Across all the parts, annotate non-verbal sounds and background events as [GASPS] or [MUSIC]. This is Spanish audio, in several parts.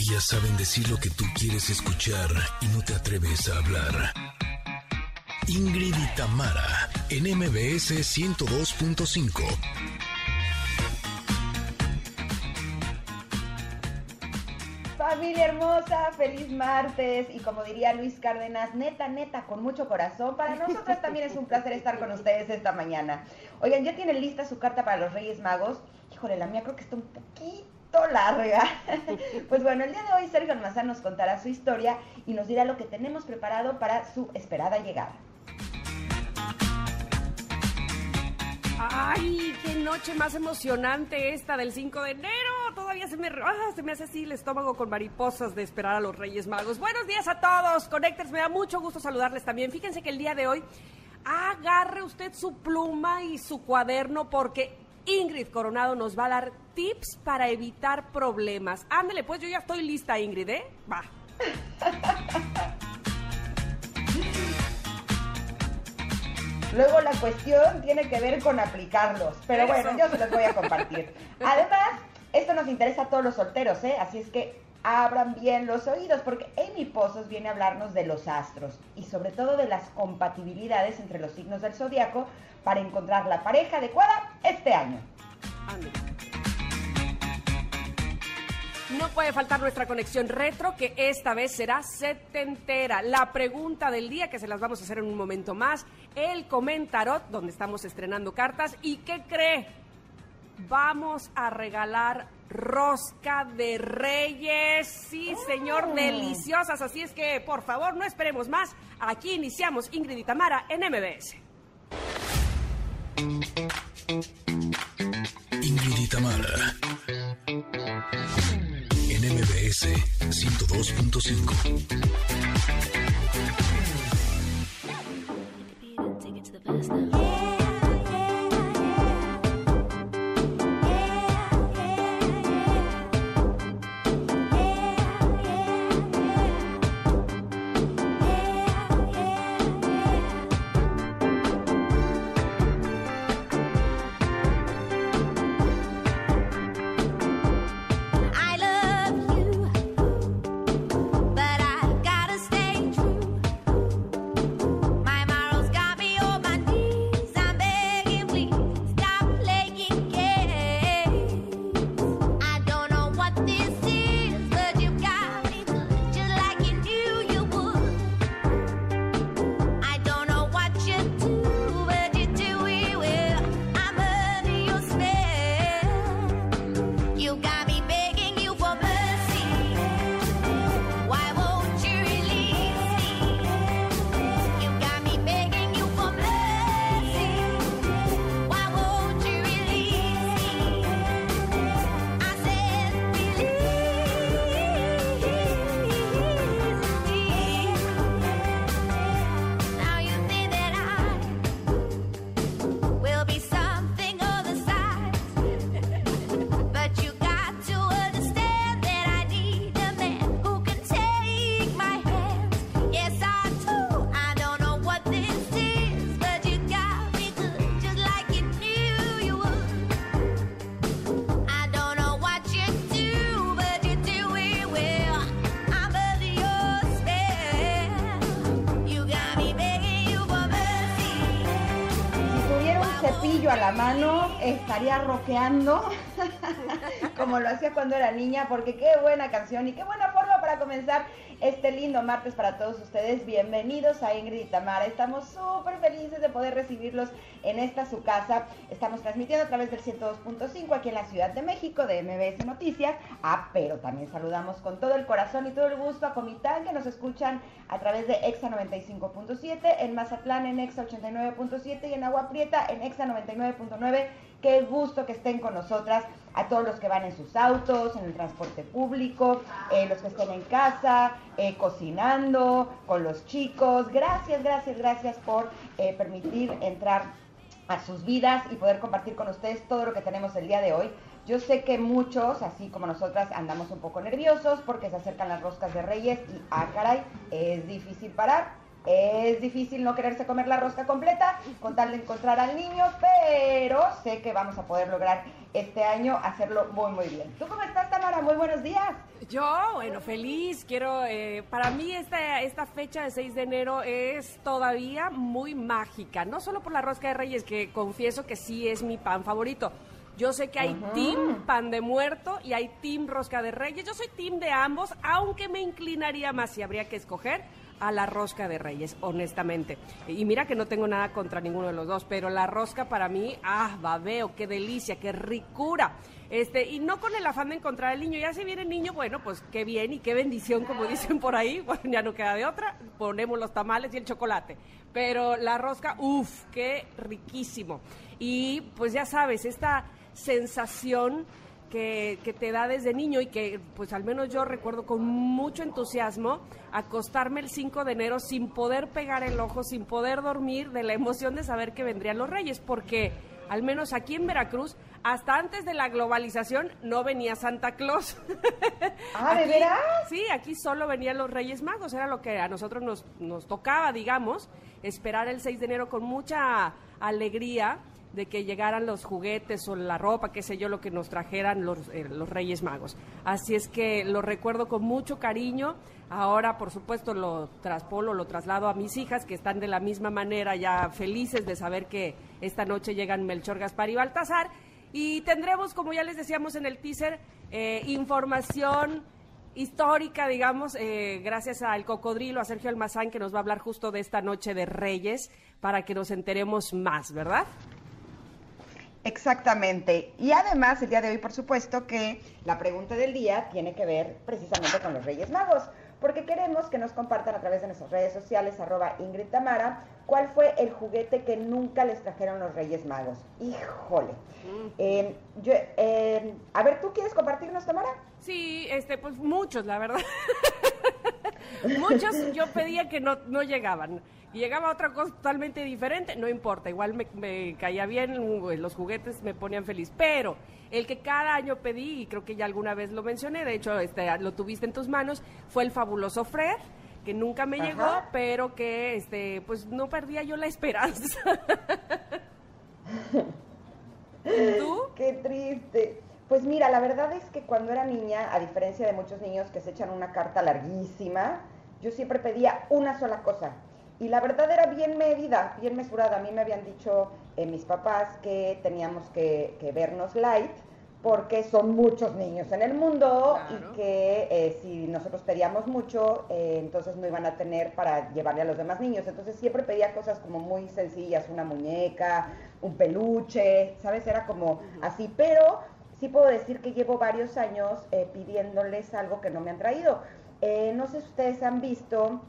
Ellas saben decir lo que tú quieres escuchar y no te atreves a hablar. Ingrid y Tamara, en MBS 102.5. Familia hermosa, feliz martes y como diría Luis Cárdenas, neta, neta, con mucho corazón. Para nosotros también es un placer estar con ustedes esta mañana. Oigan, ¿ya tienen lista su carta para los Reyes Magos? Híjole, la mía creo que está un poquito larga. [LAUGHS] Pues bueno, el día de hoy Sergio Almazán nos contará su historia y nos dirá lo que tenemos preparado para su esperada llegada. ¡Ay, qué noche más emocionante esta del 5 de enero! Todavía se me, ah, se me hace así el estómago con mariposas de esperar a los Reyes Magos. Buenos días a todos, Connectors, me da mucho gusto saludarles también. Fíjense que el día de hoy agarre usted su pluma y su cuaderno porque Ingrid Coronado nos va a dar tips para evitar problemas. Ándele, pues yo ya estoy lista, Ingrid, ¿eh? Va. Luego la cuestión tiene que ver con aplicarlos, pero Eso. bueno, yo se los voy a compartir. [LAUGHS] Además, esto nos interesa a todos los solteros, ¿eh? Así es que abran bien los oídos, porque Amy Pozos viene a hablarnos de los astros y sobre todo de las compatibilidades entre los signos del zodiaco para encontrar la pareja adecuada este año. No puede faltar nuestra conexión retro, que esta vez será setentera. La pregunta del día, que se las vamos a hacer en un momento más. El comentarot, donde estamos estrenando cartas. ¿Y qué cree? Vamos a regalar rosca de reyes. Sí, señor, deliciosas. Así es que, por favor, no esperemos más. Aquí iniciamos Ingrid y Tamara en MBS. Ingrid y Tamara. En MBS 102.5. mano, estaría rockeando [LAUGHS] como lo hacía cuando era niña, porque qué buena canción y qué buena forma para comenzar este lindo martes para todos ustedes. Bienvenidos a Ingrid y Tamara. Estamos súper felices de poder recibirlos en esta su casa. Estamos transmitiendo a través del 102.5 aquí en la Ciudad de México de MBS Noticias. Ah, pero también saludamos con todo el corazón y todo el gusto a Comitán que nos escuchan a través de EXA 95.7, en Mazatlán en EXA 89.7 y en Agua Prieta en EXA 99.9. Qué gusto que estén con nosotras, a todos los que van en sus autos, en el transporte público, eh, los que estén en casa, eh, cocinando, con los chicos. Gracias, gracias, gracias por eh, permitir entrar a sus vidas y poder compartir con ustedes todo lo que tenemos el día de hoy. Yo sé que muchos, así como nosotras, andamos un poco nerviosos porque se acercan las roscas de Reyes y, ah, caray, es difícil parar. Es difícil no quererse comer la rosca completa con tal de encontrar al niño, pero sé que vamos a poder lograr este año hacerlo muy, muy bien. ¿Tú cómo estás, Tamara? Muy buenos días. Yo, bueno, feliz. Quiero, eh, para mí esta, esta fecha de 6 de enero es todavía muy mágica. No solo por la rosca de reyes, que confieso que sí es mi pan favorito. Yo sé que hay team pan de muerto y hay team rosca de reyes. Yo soy team de ambos, aunque me inclinaría más si habría que escoger a la rosca de reyes, honestamente. Y mira que no tengo nada contra ninguno de los dos, pero la rosca para mí, ah, babeo, qué delicia, qué ricura. Este, y no con el afán de encontrar al niño, ya si viene el niño, bueno, pues qué bien y qué bendición, como dicen por ahí, bueno, ya no queda de otra, ponemos los tamales y el chocolate. Pero la rosca, uff, qué riquísimo. Y pues ya sabes, esta sensación que, que, te da desde niño y que pues al menos yo recuerdo con mucho entusiasmo acostarme el 5 de enero sin poder pegar el ojo, sin poder dormir de la emoción de saber que vendrían los reyes, porque al menos aquí en Veracruz, hasta antes de la globalización no venía Santa Claus. [LAUGHS] Ah, ¿de Aquí- veras? Sí, aquí solo venían los Reyes Magos, era lo que a nosotros nos, nos tocaba, digamos, esperar el 6 de enero con mucha alegría de que llegaran los juguetes o la ropa, qué sé yo, lo que nos trajeran los, eh, los Reyes Magos. Así es que lo recuerdo con mucho cariño. Ahora, por supuesto, lo traspolo, lo traslado a mis hijas, que están de la misma manera ya felices de saber que esta noche llegan Melchor, Gaspar y Baltasar. Y tendremos, como ya les decíamos en el teaser, eh, información histórica, digamos, eh, gracias al cocodrilo, a Sergio Almazán, que nos va a hablar justo de esta noche de Reyes, para que nos enteremos más, ¿verdad? Exactamente. Y además, el día de hoy, por supuesto, que la pregunta del día tiene que ver precisamente con los Reyes Magos, porque queremos que nos compartan a través de nuestras redes sociales, arroba Ingrid Tamara, cuál fue el juguete que nunca les trajeron los Reyes Magos. Híjole. Eh, yo, eh, a ver, ¿tú quieres compartirnos, Tamara? Sí, este, pues muchos, la verdad. [LAUGHS] muchos yo pedía que no, no llegaban. Y llegaba otra cosa totalmente diferente, no importa, igual me, me caía bien, uh, los juguetes me ponían feliz. Pero el que cada año pedí, y creo que ya alguna vez lo mencioné, de hecho este, lo tuviste en tus manos, fue el fabuloso Fred, que nunca me Ajá. llegó, pero que este, pues no perdía yo la esperanza. [LAUGHS] ¿Tú? Qué triste. Pues mira, la verdad es que cuando era niña, a diferencia de muchos niños que se echan una carta larguísima, yo siempre pedía una sola cosa. Y la verdad era bien medida, bien mesurada. A mí me habían dicho eh, mis papás que teníamos que, que vernos light porque son muchos niños en el mundo Claro. y que eh, si nosotros pedíamos mucho, eh, entonces no iban a tener para llevarle a los demás niños. Entonces siempre pedía cosas como muy sencillas, una muñeca, un peluche, ¿sabes? Era como así, pero sí puedo decir que llevo varios años pidiéndoles algo que no me han traído. No sé si ustedes han visto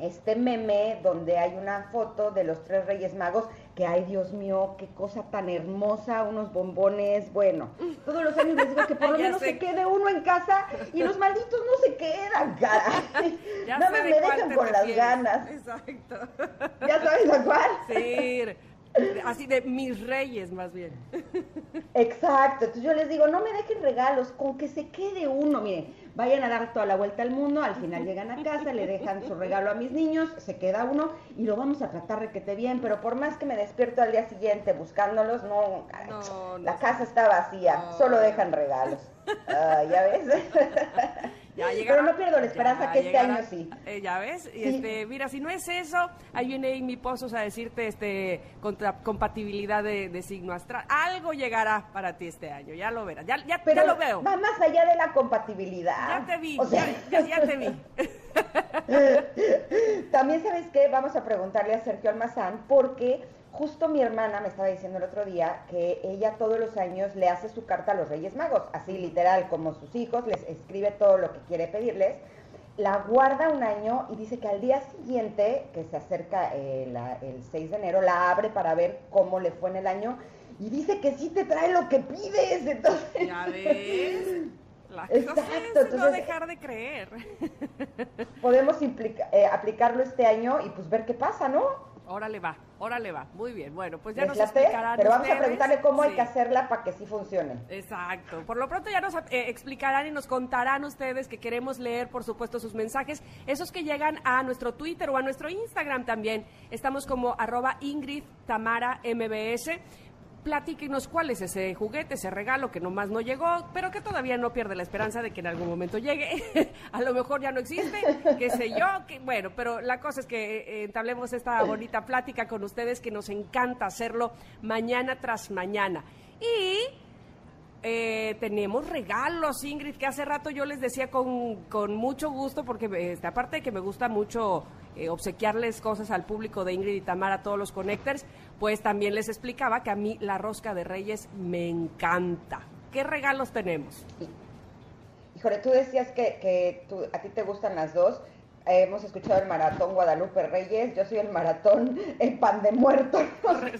este meme donde hay una foto de los tres Reyes Magos, que ay Dios mío, qué cosa tan hermosa, unos bombones, bueno, todos los años les digo que por [LAUGHS] lo menos sé. se quede uno en casa y los malditos no se quedan, caray. [LAUGHS] Ya no me, dejan con las ganas. Exacto. ¿Ya sabes a cuál? Sí, así de mis reyes más bien. Exacto, entonces yo les digo, no me dejen regalos, con que se quede uno, miren, vayan a dar toda la vuelta al mundo, al final llegan a casa, le dejan su regalo a mis niños, se queda uno y lo vamos a tratar de que esté bien, pero por más que me despierto al día siguiente buscándolos, no, caray, No, no la casa está vacía, No. solo dejan regalos. ¿Ya ves? [LAUGHS] Ya Pero no pierdo la esperanza que este año sí. Eh, ya ves, Y, este, mira, si no es eso, ahí viene Amy Pozos a decirte este contra, compatibilidad de, de signo astral. Algo llegará para ti este año, ya lo verás. Ya, ya, Pero ya lo veo. va más allá de la compatibilidad. Ya te vi, O sea, ya, te vi. [LAUGHS] También sabes qué, vamos a preguntarle a Sergio Almazán porque justo mi hermana me estaba diciendo el otro día que ella todos los años le hace su carta a los Reyes Magos, así literal como sus hijos, les escribe todo lo que quiere pedirles, la guarda un año y dice que al día siguiente, que se acerca eh, la- el 6 de enero, la abre para ver cómo le fue en el año y dice que sí te trae lo que pides, entonces... Ya ves. La Exacto, cosa es no entonces- dejar de creer. podemos implica- eh, aplicarlo este año y pues ver qué pasa, ¿no? Órale va. Órale va, muy bien. Bueno, pues ya ¿Les nos late? explicarán Pero vamos a preguntarle cómo hay que hacerla para que sí funcione. Exacto. Por lo pronto ya nos eh, explicarán y nos contarán ustedes que queremos leer, por supuesto, sus mensajes, esos que llegan a nuestro Twitter o a nuestro Instagram también. Estamos como arroba Ingrid Tamara MBS. Platíquenos cuál es ese juguete, ese regalo que nomás no llegó, pero que todavía no pierde la esperanza de que en algún momento llegue. [LAUGHS] a lo mejor ya no existe, qué sé yo, que, bueno, pero la cosa es que eh, entablemos esta bonita plática con ustedes que nos encanta hacerlo mañana tras mañana. Y eh, tenemos regalos, Ingrid, que hace rato yo les decía con, con mucho gusto, porque este, aparte de que me gusta mucho eh, obsequiarles cosas al público de Ingrid y Tamara, a todos los connectors, pues también les explicaba que a mí la rosca de Reyes me encanta. ¿Qué regalos tenemos? Híjole, tú decías que, que tú- a ti te gustan las dos. Eh, hemos escuchado el maratón Guadalupe Reyes, yo soy el maratón el pan de muerto.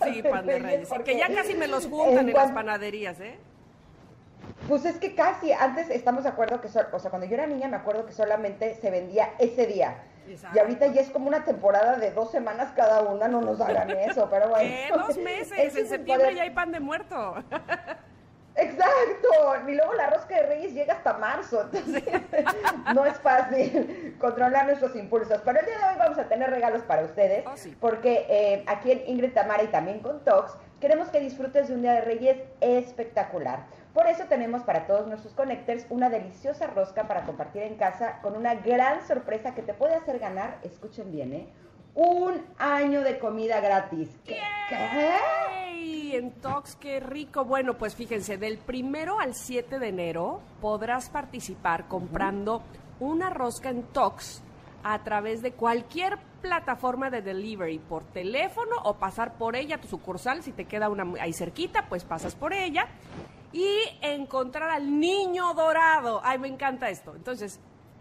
Sí, pan de [LAUGHS] Reyes. porque Que ya casi me los juntan en, las panaderías, ¿eh? Pues es que casi, antes estamos de acuerdo que, sol- o sea, cuando yo era niña me acuerdo que solamente se vendía ese día. Exacto. Y ahorita ya es como una temporada de dos semanas cada una, no nos hagan [LAUGHS] eso, pero bueno. ¿Qué? Dos [LAUGHS] meses. Ese En septiembre ya hay pan de muerto. [LAUGHS] Exacto, y luego la rosca de Reyes llega hasta marzo, entonces no es fácil controlar nuestros impulsos. Pero el día de hoy vamos a tener regalos para ustedes, Oh, sí. porque eh, aquí en Ingrid Tamara y también con Tox, queremos que disfrutes de un día de Reyes espectacular. Por eso tenemos para todos nuestros connectors una deliciosa rosca para compartir en casa con una gran sorpresa que te puede hacer ganar, escuchen bien, ¿eh? Un año de comida gratis. ¿Qué? ¡Ey! En Tox, qué rico. Bueno, pues fíjense, del primero al 7 de enero podrás participar comprando una rosca en Tox a través de cualquier plataforma de delivery, por teléfono o pasar por ella a tu sucursal. Si te queda una ahí cerquita, pues pasas por ella. Y encontrar al niño dorado. Ay, me encanta esto. Entonces,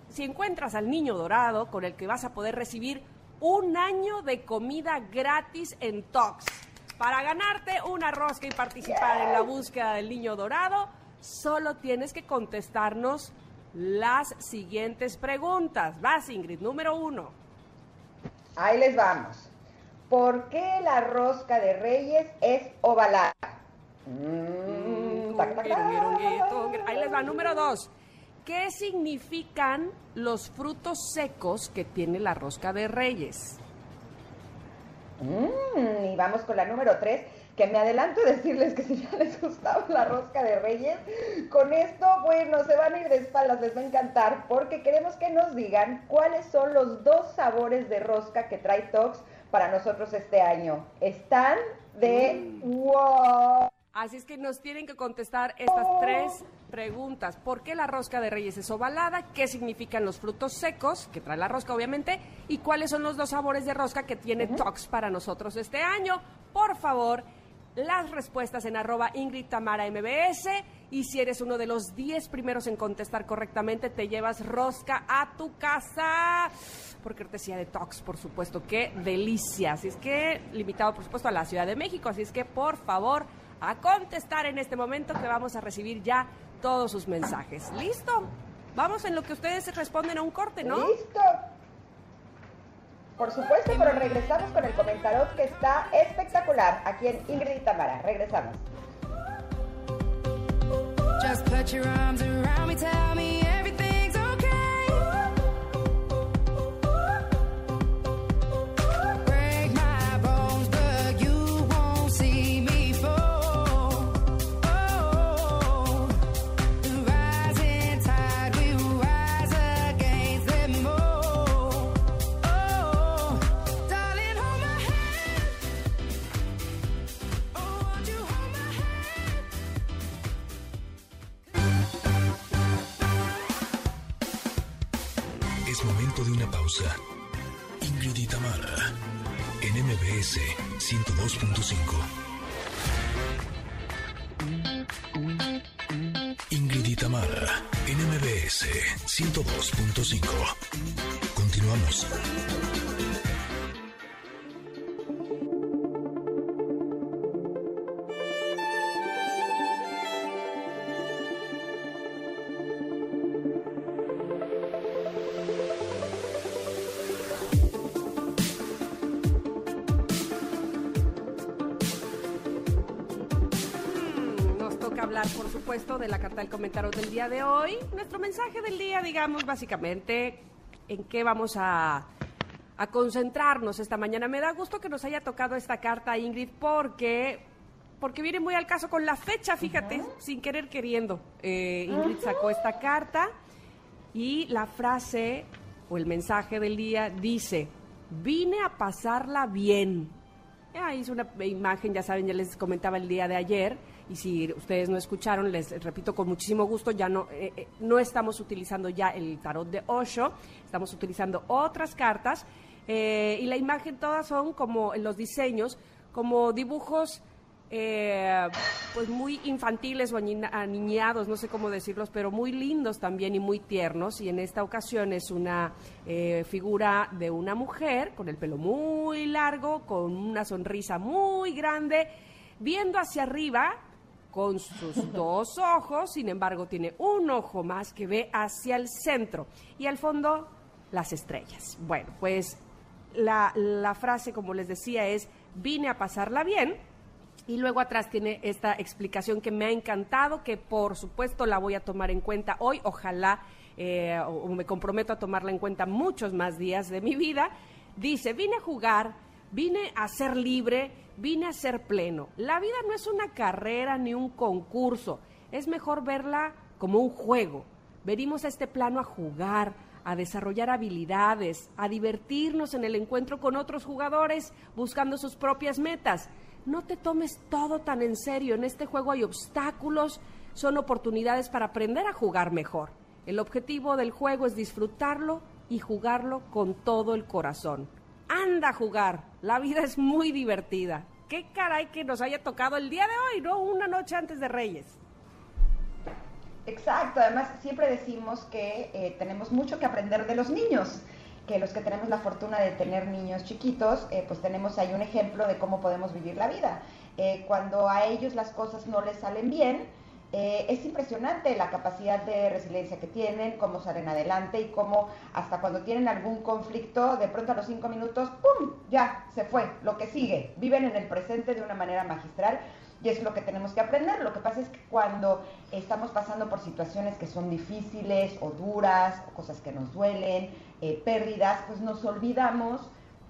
si encuentras al niño dorado con el que vas a poder recibir un año de comida gratis en Tox. Para ganarte una rosca y participar en la búsqueda del niño dorado, solo tienes que contestarnos las siguientes preguntas. Vas, Ingrid, número uno. Ahí les vamos. ¿Por qué la rosca de Reyes es ovalada? Mm. Ahí les va, número dos. ¿Qué significan los frutos secos que tiene la rosca de Reyes? Mm, y vamos con la número 3, que me adelanto a decirles que si ya les gustaba la rosca de Reyes, con esto, bueno, se van a ir de espaldas, les va a encantar, porque queremos que nos digan cuáles son los dos sabores de rosca que trae Tox para nosotros este año. Están de wow. Así es que nos tienen que contestar estas tres preguntas. ¿Por qué la rosca de Reyes es ovalada? ¿Qué significan los frutos secos que trae la rosca, obviamente? ¿Y cuáles son los dos sabores de rosca que tiene Tox para nosotros este año? Por favor, las respuestas en arroba Ingrid Tamara MBS. Y si eres uno de los 10 primeros en contestar correctamente, te llevas rosca a tu casa. Por cortesía de Tox, por supuesto. ¡Qué delicia! Así es que, limitado, por supuesto, a la Ciudad de México. Así es que, por favor, a contestar en este momento que vamos a recibir ya todos sus mensajes. ¿Listo? Vamos en lo que ustedes responden a un corte, ¿no? ¿Listo? Por supuesto, pero regresamos con el comentario que está espectacular aquí en Ingrid y Tamara. Regresamos. Just put your arms around me, tell me everything's MBS 102.5. Ingrid y Tamara, en MBS 102.5. Continuamos. Comentario del día de hoy. Nuestro mensaje del día, digamos, básicamente, en qué vamos a, a concentrarnos esta mañana. Me da gusto que nos haya tocado esta carta, Ingrid, porque, porque viene muy al caso con la fecha, fíjate, sin querer queriendo. Eh, Ingrid sacó esta carta y la frase o el mensaje del día dice, vine a pasarla bien. Ahí hice una imagen, ya saben, ya les comentaba el día de ayer, y si ustedes no escucharon, les repito con muchísimo gusto, ya no, eh, eh, no estamos utilizando ya el tarot de Osho, estamos utilizando otras cartas, eh, y la imagen todas son como los diseños, como dibujos eh, pues muy infantiles o aniñados, no sé cómo decirlos, pero muy lindos también y muy tiernos. Y en esta ocasión es una eh, figura de una mujer con el pelo muy largo, con una sonrisa muy grande, viendo hacia arriba con sus [LAUGHS] dos ojos, sin embargo tiene un ojo más que ve hacia el centro y al fondo las estrellas. Bueno, pues la, frase, como les decía, es vine a pasarla bien. Y luego atrás tiene esta explicación que me ha encantado, que por supuesto la voy a tomar en cuenta hoy. Ojalá, eh, o me comprometo a tomarla en cuenta muchos más días de mi vida. Dice, vine a jugar, vine a ser libre, vine a ser pleno. La vida no es una carrera ni un concurso, es mejor verla como un juego. Venimos a este plano a jugar, a desarrollar habilidades, a divertirnos en el encuentro con otros jugadores buscando sus propias metas. No te tomes todo tan en serio. En este juego hay obstáculos, son oportunidades para aprender a jugar mejor. El objetivo del juego es disfrutarlo y jugarlo con todo el corazón. Anda a jugar, la vida es muy divertida. Qué caray que nos haya tocado el día de hoy, ¿no? Una noche antes de Reyes. Exacto, además siempre decimos que eh, tenemos mucho que aprender de los niños, que los que tenemos la fortuna de tener niños chiquitos, eh, pues tenemos ahí un ejemplo de cómo podemos vivir la vida. Eh, cuando a ellos las cosas no les salen bien, eh, es impresionante la capacidad de resiliencia que tienen, cómo salen adelante y cómo hasta cuando tienen algún conflicto, de pronto a los cinco minutos, ¡pum! Ya, se fue, lo que sigue. Viven en el presente de una manera magistral y es lo que tenemos que aprender. Lo que pasa es que cuando estamos pasando por situaciones que son difíciles o duras, o cosas que nos duelen, eh, pérdidas, pues nos olvidamos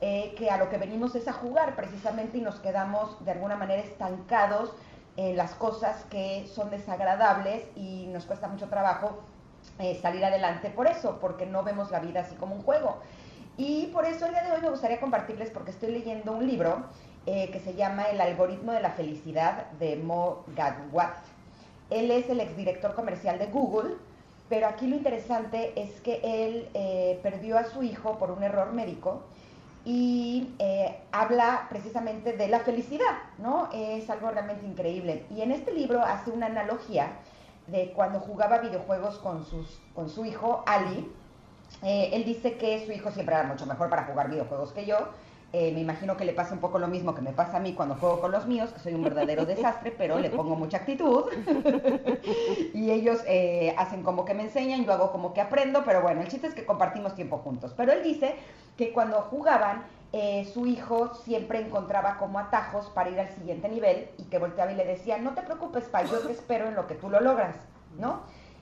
eh, que a lo que venimos es a jugar precisamente y nos quedamos de alguna manera estancados en las cosas que son desagradables y nos cuesta mucho trabajo eh, salir adelante por eso, porque no vemos la vida así como un juego. Y por eso el día de hoy me gustaría compartirles, porque estoy leyendo un libro eh, que se llama El algoritmo de la felicidad de Mo Gadwat. Él es el exdirector comercial de Google, pero aquí lo interesante es que él eh, perdió a su hijo por un error médico y eh, habla precisamente de la felicidad, ¿no? Es algo realmente increíble. Y en este libro hace una analogía de cuando jugaba videojuegos con, sus, con su hijo Ali. Eh, él dice que su hijo siempre era mucho mejor para jugar videojuegos que yo. Eh, me imagino que le pasa un poco lo mismo que me pasa a mí cuando juego con los míos, que soy un verdadero [LAUGHS] desastre, pero le pongo mucha actitud. [LAUGHS] y ellos eh, hacen como que me enseñan, yo hago como que aprendo, pero bueno, el chiste es que compartimos tiempo juntos. Pero él dice que cuando jugaban, eh, su hijo siempre encontraba como atajos para ir al siguiente nivel y que volteaba y le decía, no te preocupes, pa, yo te [LAUGHS] espero en lo que tú lo logras, ¿no?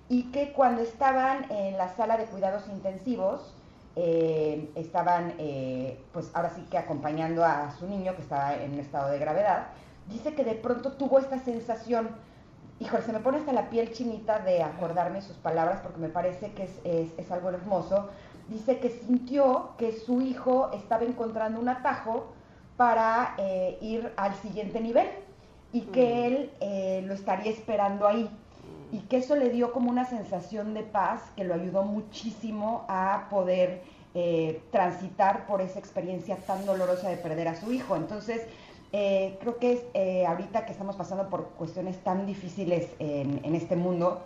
Y que cuando estaban en la sala de cuidados intensivos, eh, estaban, eh, pues ahora sí que acompañando a su niño que estaba en un estado de gravedad, dice que de pronto tuvo esta sensación, híjole, se me pone hasta la piel chinita de acordarme sus palabras porque me parece que es, es, es algo hermoso. Dice que sintió que su hijo estaba encontrando un atajo para eh, ir al siguiente nivel y que él eh, lo estaría esperando ahí y que eso le dio como una sensación de paz que lo ayudó muchísimo a poder eh, transitar por esa experiencia tan dolorosa de perder a su hijo. Entonces, eh, creo que es eh, ahorita que estamos pasando por cuestiones tan difíciles en, en este mundo,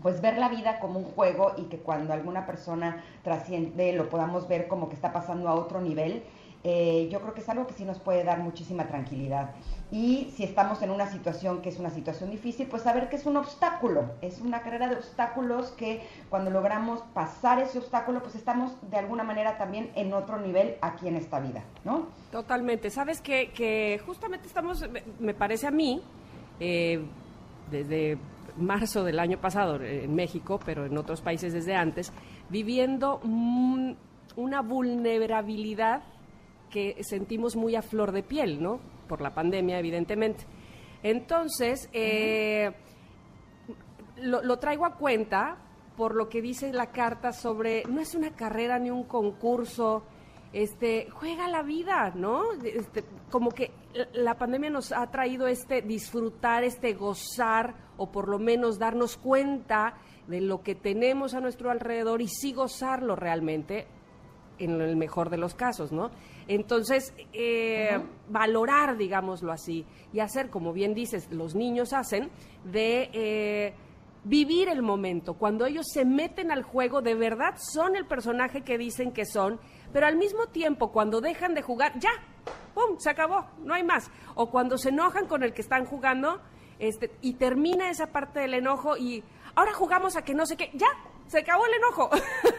pues ver la vida como un juego y que cuando alguna persona trasciende lo podamos ver como que está pasando a otro nivel, yo creo que es algo que sí nos puede dar muchísima tranquilidad. Y si estamos en una situación que es una situación difícil, pues saber que es un obstáculo, es una carrera de obstáculos que cuando logramos pasar ese obstáculo, pues estamos de alguna manera también en otro nivel aquí en esta vida, ¿no? Totalmente. Sabes que, que justamente estamos, me- parece a mí, eh, desde marzo del año pasado eh, en México, pero en otros países desde antes, viviendo una vulnerabilidad que sentimos muy a flor de piel, ¿no? Por la pandemia, evidentemente. Entonces, eh, lo, lo traigo a cuenta por lo que dice la carta sobre, no es una carrera ni un concurso, este, juega la vida, ¿no? Este, como que la- la pandemia nos ha traído este disfrutar, este gozar, o por lo menos darnos cuenta de lo que tenemos a nuestro alrededor y sí gozarlo realmente, en el mejor de los casos, ¿no? Entonces, eh, valorar, digámoslo así, y hacer, como bien dices, los niños hacen, de eh, vivir el momento. Cuando ellos se meten al juego, de verdad son el personaje que dicen que son, pero al mismo tiempo, cuando dejan de jugar, ya, ¡pum!, se acabó, no hay más. O cuando se enojan con el que están jugando, este, y termina esa parte del enojo y ahora jugamos a que no sé qué, ya, se acabó el enojo.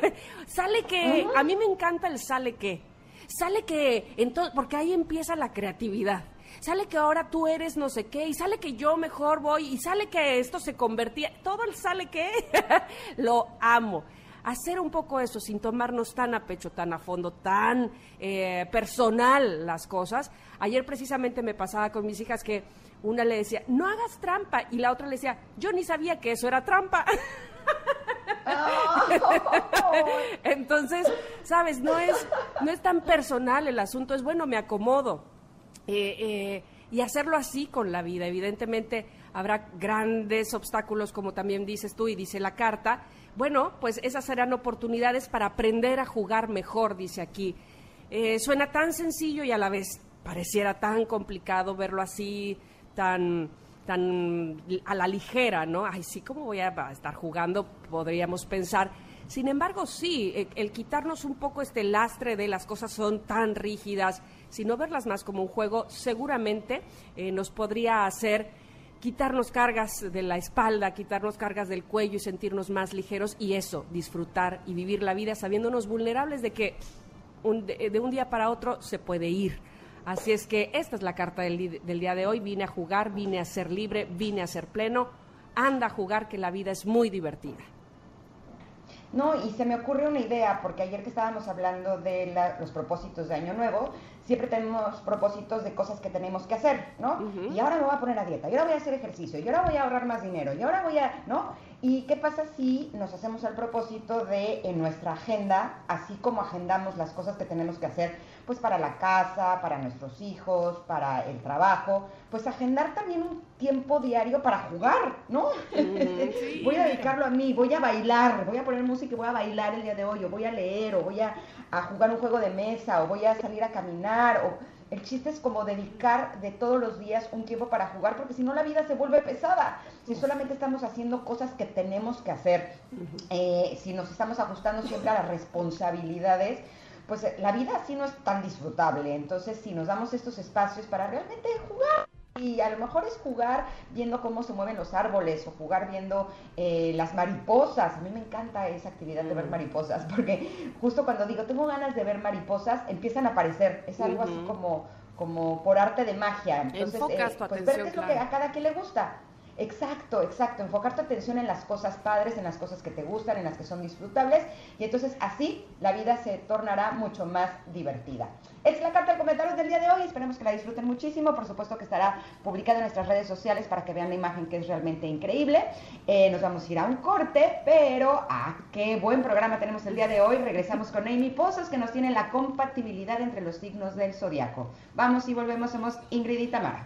[LAUGHS] sale que, a mí me encanta el sale que. Sale que, entonces, porque ahí empieza la creatividad. Sale que ahora tú eres no sé qué, y sale que yo mejor voy, y sale que esto se convertía, todo el sale que, [LAUGHS] lo amo. Hacer un poco eso sin tomarnos tan a pecho, tan a fondo, tan eh, personal las cosas. Ayer precisamente me pasaba con mis hijas que una le decía, no hagas trampa, y la otra le decía, yo ni sabía que eso era trampa. [LAUGHS] [LAUGHS] Entonces, sabes, no es, no es tan personal el asunto, es bueno, me acomodo. Eh, eh, y hacerlo así con la vida. Evidentemente habrá grandes obstáculos, como también dices tú y dice la carta. Bueno, pues esas serán oportunidades para aprender a jugar mejor, dice aquí. Eh, suena tan sencillo y a la vez pareciera tan complicado verlo así, tan tan a la ligera, ¿no? Ay, sí, ¿cómo voy a estar jugando? Podríamos pensar. Sin embargo, sí, el, el quitarnos un poco este lastre de las cosas son tan rígidas, sino verlas más como un juego, seguramente eh, nos podría hacer quitarnos cargas de la espalda, quitarnos cargas del cuello y sentirnos más ligeros y eso, disfrutar y vivir la vida sabiéndonos vulnerables de que un- de un día para otro se puede ir. Así es que esta es la carta del, día de hoy. Vine a jugar, vine a ser libre, vine a ser pleno. Anda a jugar que la vida es muy divertida. No, y se me ocurre una idea, porque ayer que estábamos hablando de la- los propósitos de Año Nuevo, siempre tenemos propósitos de cosas que tenemos que hacer, ¿no? Y ahora me voy a poner a dieta, y ahora voy a hacer ejercicio, y ahora voy a ahorrar más dinero, y ahora voy a, ¿no? ¿Y qué pasa si nos hacemos el propósito de en nuestra agenda, así como agendamos las cosas que tenemos que hacer, pues para la casa, para nuestros hijos, para el trabajo, pues agendar también un tiempo diario para jugar, ¿no? [LAUGHS] voy a dedicarlo a mí, voy a bailar, voy a poner música y voy a bailar el día de hoy, o voy a leer, o voy a, a jugar un juego de mesa, o voy a salir a caminar, o el chiste es como dedicar de todos los días un tiempo para jugar, porque si no la vida se vuelve pesada. Si solamente estamos haciendo cosas que tenemos que hacer, eh, si nos estamos ajustando siempre a las responsabilidades, pues eh, la vida así no es tan disfrutable. Entonces, si nos damos estos espacios para realmente jugar, y a lo mejor es jugar viendo cómo se mueven los árboles o jugar viendo eh, las mariposas. A mí me encanta esa actividad de ver mariposas [LAUGHS] porque justo cuando digo tengo ganas de ver mariposas, empiezan a aparecer. Es algo así como, como por arte de magia. Entonces, tu pues ver qué es lo que a cada quien le gusta. Exacto, exacto. Enfocar tu atención en las cosas padres, en las cosas que te gustan, en las que son disfrutables. Y entonces así la vida se tornará mucho más divertida. Es la carta de comentarios del día de hoy. Esperemos que la disfruten muchísimo. Por supuesto que estará publicada en nuestras redes sociales para que vean la imagen que es realmente increíble. Eh, nos vamos a ir a un corte, pero ¡ah, qué buen programa tenemos el día de hoy! Regresamos con Amy Pozos que nos tiene la compatibilidad entre los signos del zodiaco. Vamos y volvemos. Somos Ingrid y Tamara.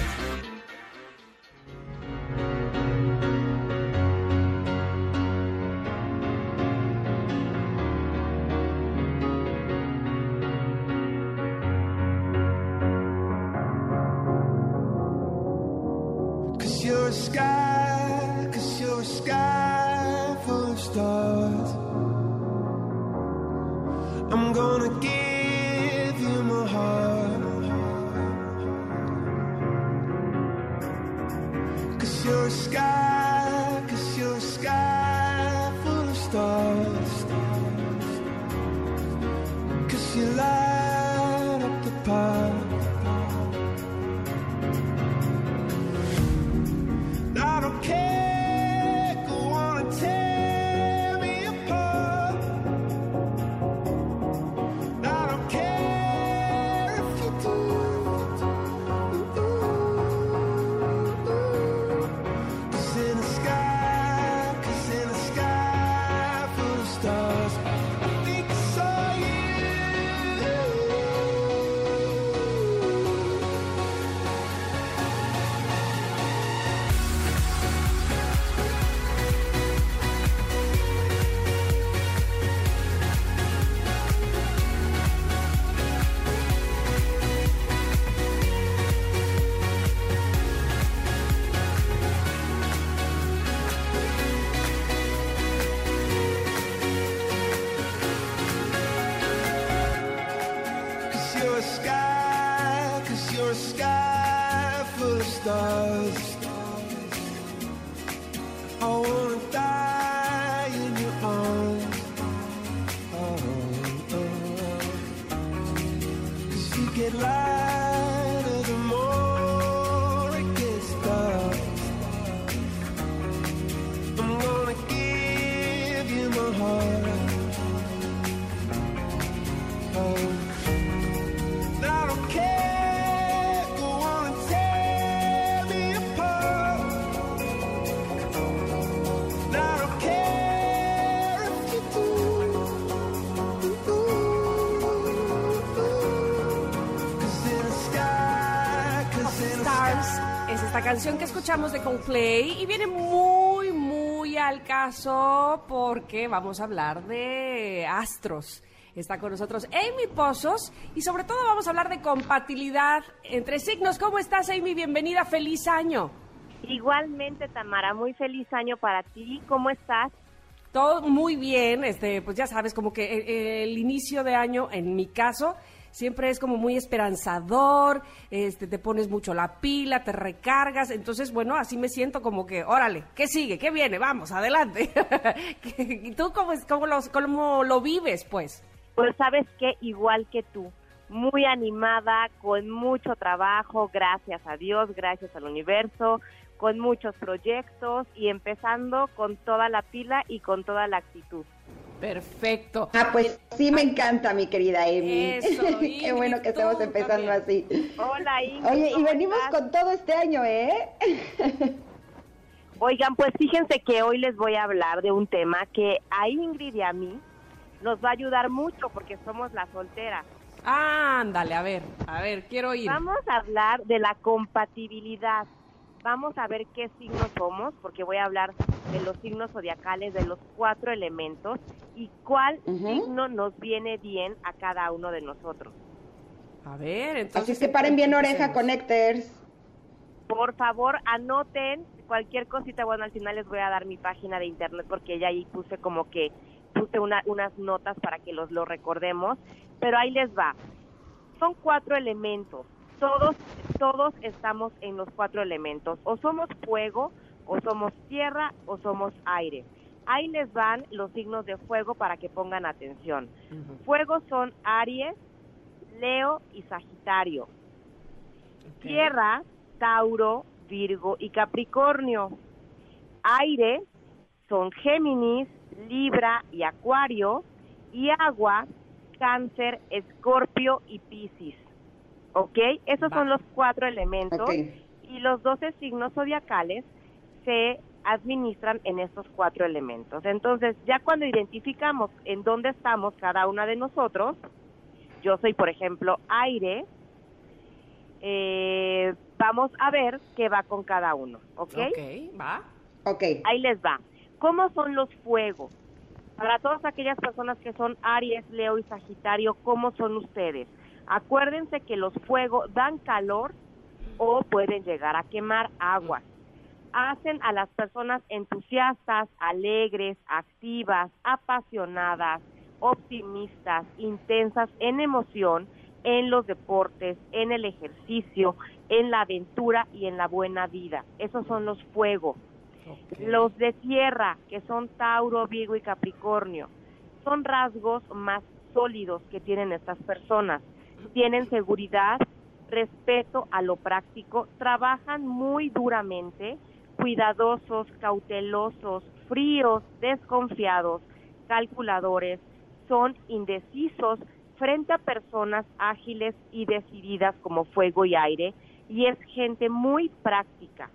get lost. Canción que escuchamos de Coldplay y viene muy, muy al caso porque vamos a hablar de astros. Está con nosotros Amy Pozos y sobre todo vamos a hablar de compatibilidad entre signos. ¿Cómo estás, Amy? Bienvenida, feliz año. Igualmente, Tamara, muy feliz año para ti. ¿Cómo estás? Todo muy bien, este, pues ya sabes, como que eh, el inicio de año, en mi caso, siempre es como muy esperanzador, este, te pones mucho la pila, te recargas, entonces, bueno, así me siento como que, órale, ¿qué sigue? ¿Qué viene? Vamos, adelante. [LAUGHS] ¿Y tú cómo, cómo, cómo lo vives, pues? Pues sabes que igual que tú, muy animada, con mucho trabajo, gracias a Dios, gracias al universo, con muchos proyectos y empezando con toda la pila y con toda la actitud. Perfecto. Ah, pues sí me encanta, mi querida. Eso, [LAUGHS] Qué bueno que tú estemos empezando también. así. Hola, Ingrid. Oye, y ¿cómo venimos estás? con todo este año, ¿eh? [LAUGHS] Oigan, pues fíjense que hoy les voy a hablar de un tema que a Ingrid y a mí nos va a ayudar mucho porque somos las solteras. Ándale, a ver, a ver, quiero ir. Vamos a hablar de la compatibilidad. Vamos a ver qué signos somos, porque voy a hablar de los signos zodiacales, de los cuatro elementos y cuál signo nos viene bien a cada uno de nosotros. A ver, entonces... Así es que paren bien oreja, connectors. Por favor, anoten cualquier cosita. Bueno, al final les voy a dar mi página de internet porque ya ahí puse como que puse una- unas notas para que los lo recordemos. Pero ahí les va. Son cuatro elementos. Todos, todos estamos en los cuatro elementos. O somos fuego, o somos tierra, o somos aire. Ahí les van los signos de fuego para que pongan atención. Fuego son Aries, Leo y Sagitario. Tierra, Tauro, Virgo y Capricornio. Aire son Géminis, Libra y Acuario. Y agua, Cáncer, Escorpio y Piscis. ¿Ok? Esos Va. son los cuatro elementos. Y los 12 signos zodiacales se administran en estos cuatro elementos. Entonces, ya cuando identificamos en dónde estamos cada una de nosotros, yo soy, por ejemplo, aire, eh, vamos a ver qué va con cada uno, ¿ok? Ok, va. Ok. Ahí les va. ¿Cómo son los fuegos? Para todas aquellas personas que son Aries, Leo y Sagitario, ¿cómo son ustedes? Acuérdense que los fuegos dan calor o pueden llegar a quemar agua. Hacen a las personas entusiastas, alegres, activas, apasionadas, optimistas, intensas en emoción, en los deportes, en el ejercicio, en la aventura y en la buena vida. Esos son los fuegos. Los de tierra, que son Tauro, Virgo y Capricornio, son rasgos más sólidos que tienen estas personas. Tienen seguridad, respeto a lo práctico, trabajan muy duramente, cuidadosos, cautelosos, fríos, desconfiados, calculadores, son indecisos frente a personas ágiles y decididas como fuego y aire, y es gente muy práctica.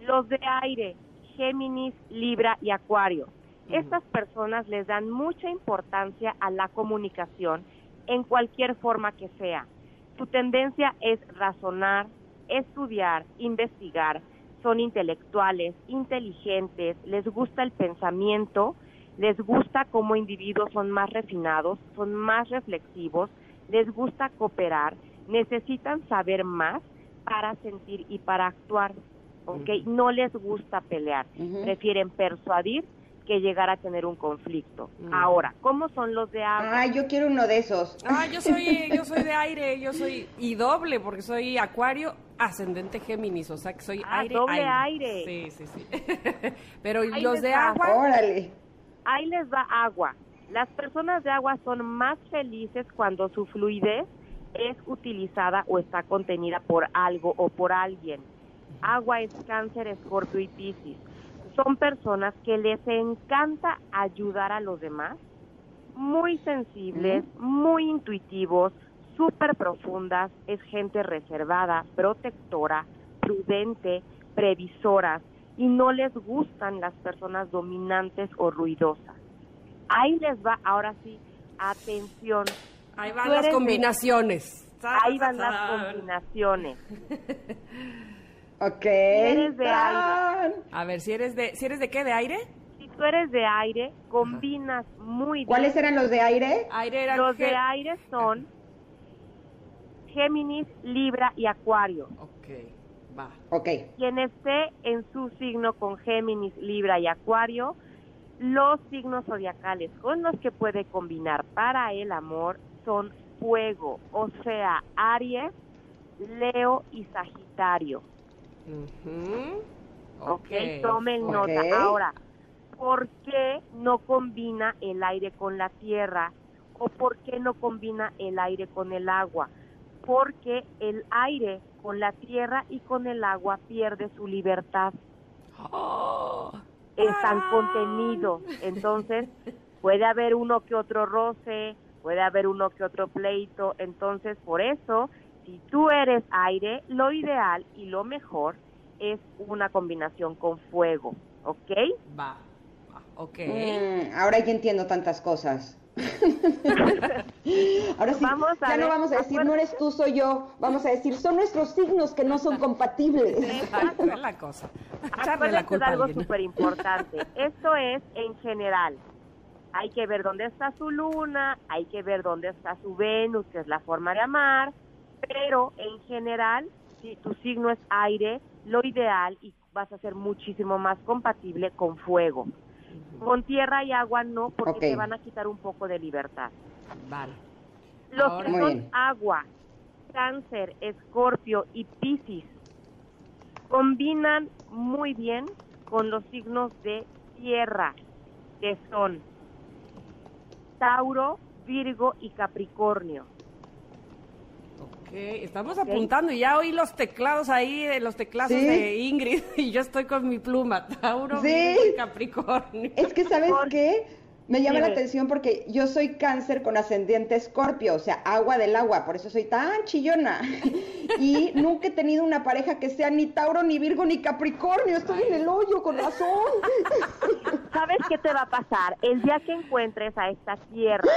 Los de aire, Géminis, Libra y Acuario. Estas personas les dan mucha importancia a la comunicación en cualquier forma que sea. Su tendencia es razonar, estudiar, investigar. Son intelectuales, inteligentes, les gusta el pensamiento, les gusta como individuos son más refinados, son más reflexivos, les gusta cooperar, necesitan saber más para sentir y para actuar, ¿ok? No les gusta pelear, prefieren persuadir que llegar a tener un conflicto. Mm. Ahora, ¿cómo son los de agua? Ay, yo quiero uno de esos. Ah, yo soy, [LAUGHS] yo soy de aire, yo soy y doble porque soy acuario ascendente Géminis, o sea que soy Ah, aire. doble aire. Sí, sí, sí. [LAUGHS] Pero Ahí los les de va. agua, Órale. Ahí les va agua. Las personas de agua son más felices cuando su fluidez es utilizada o está contenida por algo o por alguien. Agua es cáncer, escorpio y piscis. Son personas que les encanta ayudar a los demás, muy sensibles, muy intuitivos, súper profundas, es gente reservada, protectora, prudente, previsoras y no les gustan las personas dominantes o ruidosas. Ahí les va, ahora sí, atención, ahí van las combinaciones. ahí van las combinaciones. [LAUGHS] Ok. eres de Tan. A ver, si eres de, si eres de qué, de aire? Si tú eres de aire, combinas muy bien. ¿Cuáles eran los de aire? Aire Los de aire son Géminis, Libra y Acuario. Ok, va. Ok. Quien esté en su signo con Géminis, Libra y Acuario, los signos zodiacales con los que puede combinar para el amor son fuego, o sea, Aries, Leo y Sagitario. Ujú. Ok, tomen nota. Ahora, ¿por qué no combina el aire con la tierra? ¿O por qué no combina el aire con el agua? Porque el aire con la tierra y con el agua pierde su libertad. Oh. [GASPS] Están Ah. contenidos. Entonces, puede haber uno que otro roce, puede haber uno que otro pleito. Entonces, por eso, si tú eres aire, lo ideal y lo mejor es una combinación con fuego. ¿Ok? Va, va, ok. Mm, ahora ya entiendo tantas cosas. [LAUGHS] ahora sí, Vamos a ya no ver, vamos a decir, no eres tú, soy yo. Vamos a decir, son nuestros signos que no son compatibles. [LAUGHS] Exacto, es la cosa. Echarle la de culpa a algo súper importante. [LAUGHS] Esto es en general. Hay que ver dónde está su luna, hay que ver dónde está su Venus, que es la forma de amar, pero en general, si tu signo es aire, lo ideal y vas a ser muchísimo más compatible con fuego. Con tierra y agua no, porque te van a quitar un poco de libertad. Vale. Los Ahora- que son agua, cáncer, escorpio y piscis combinan muy bien con los signos de tierra, que son Tauro, Virgo y Capricornio. Ok, estamos apuntando y ya oí los teclados ahí, de los teclados Sí. de Ingrid [LAUGHS] y yo estoy con mi pluma, [LAUGHS] Tauro, Sí. Capricornio. Es que, ¿sabes qué? Me llama la atención porque yo soy cáncer con ascendiente escorpio, o sea, agua del agua, por eso soy tan chillona. [LAUGHS] Y nunca he tenido una pareja que sea ni Tauro, ni Virgo, ni Capricornio. Estoy en el hoyo, con razón. ¿Sabes qué te va a pasar? El día que encuentres a esta tierra,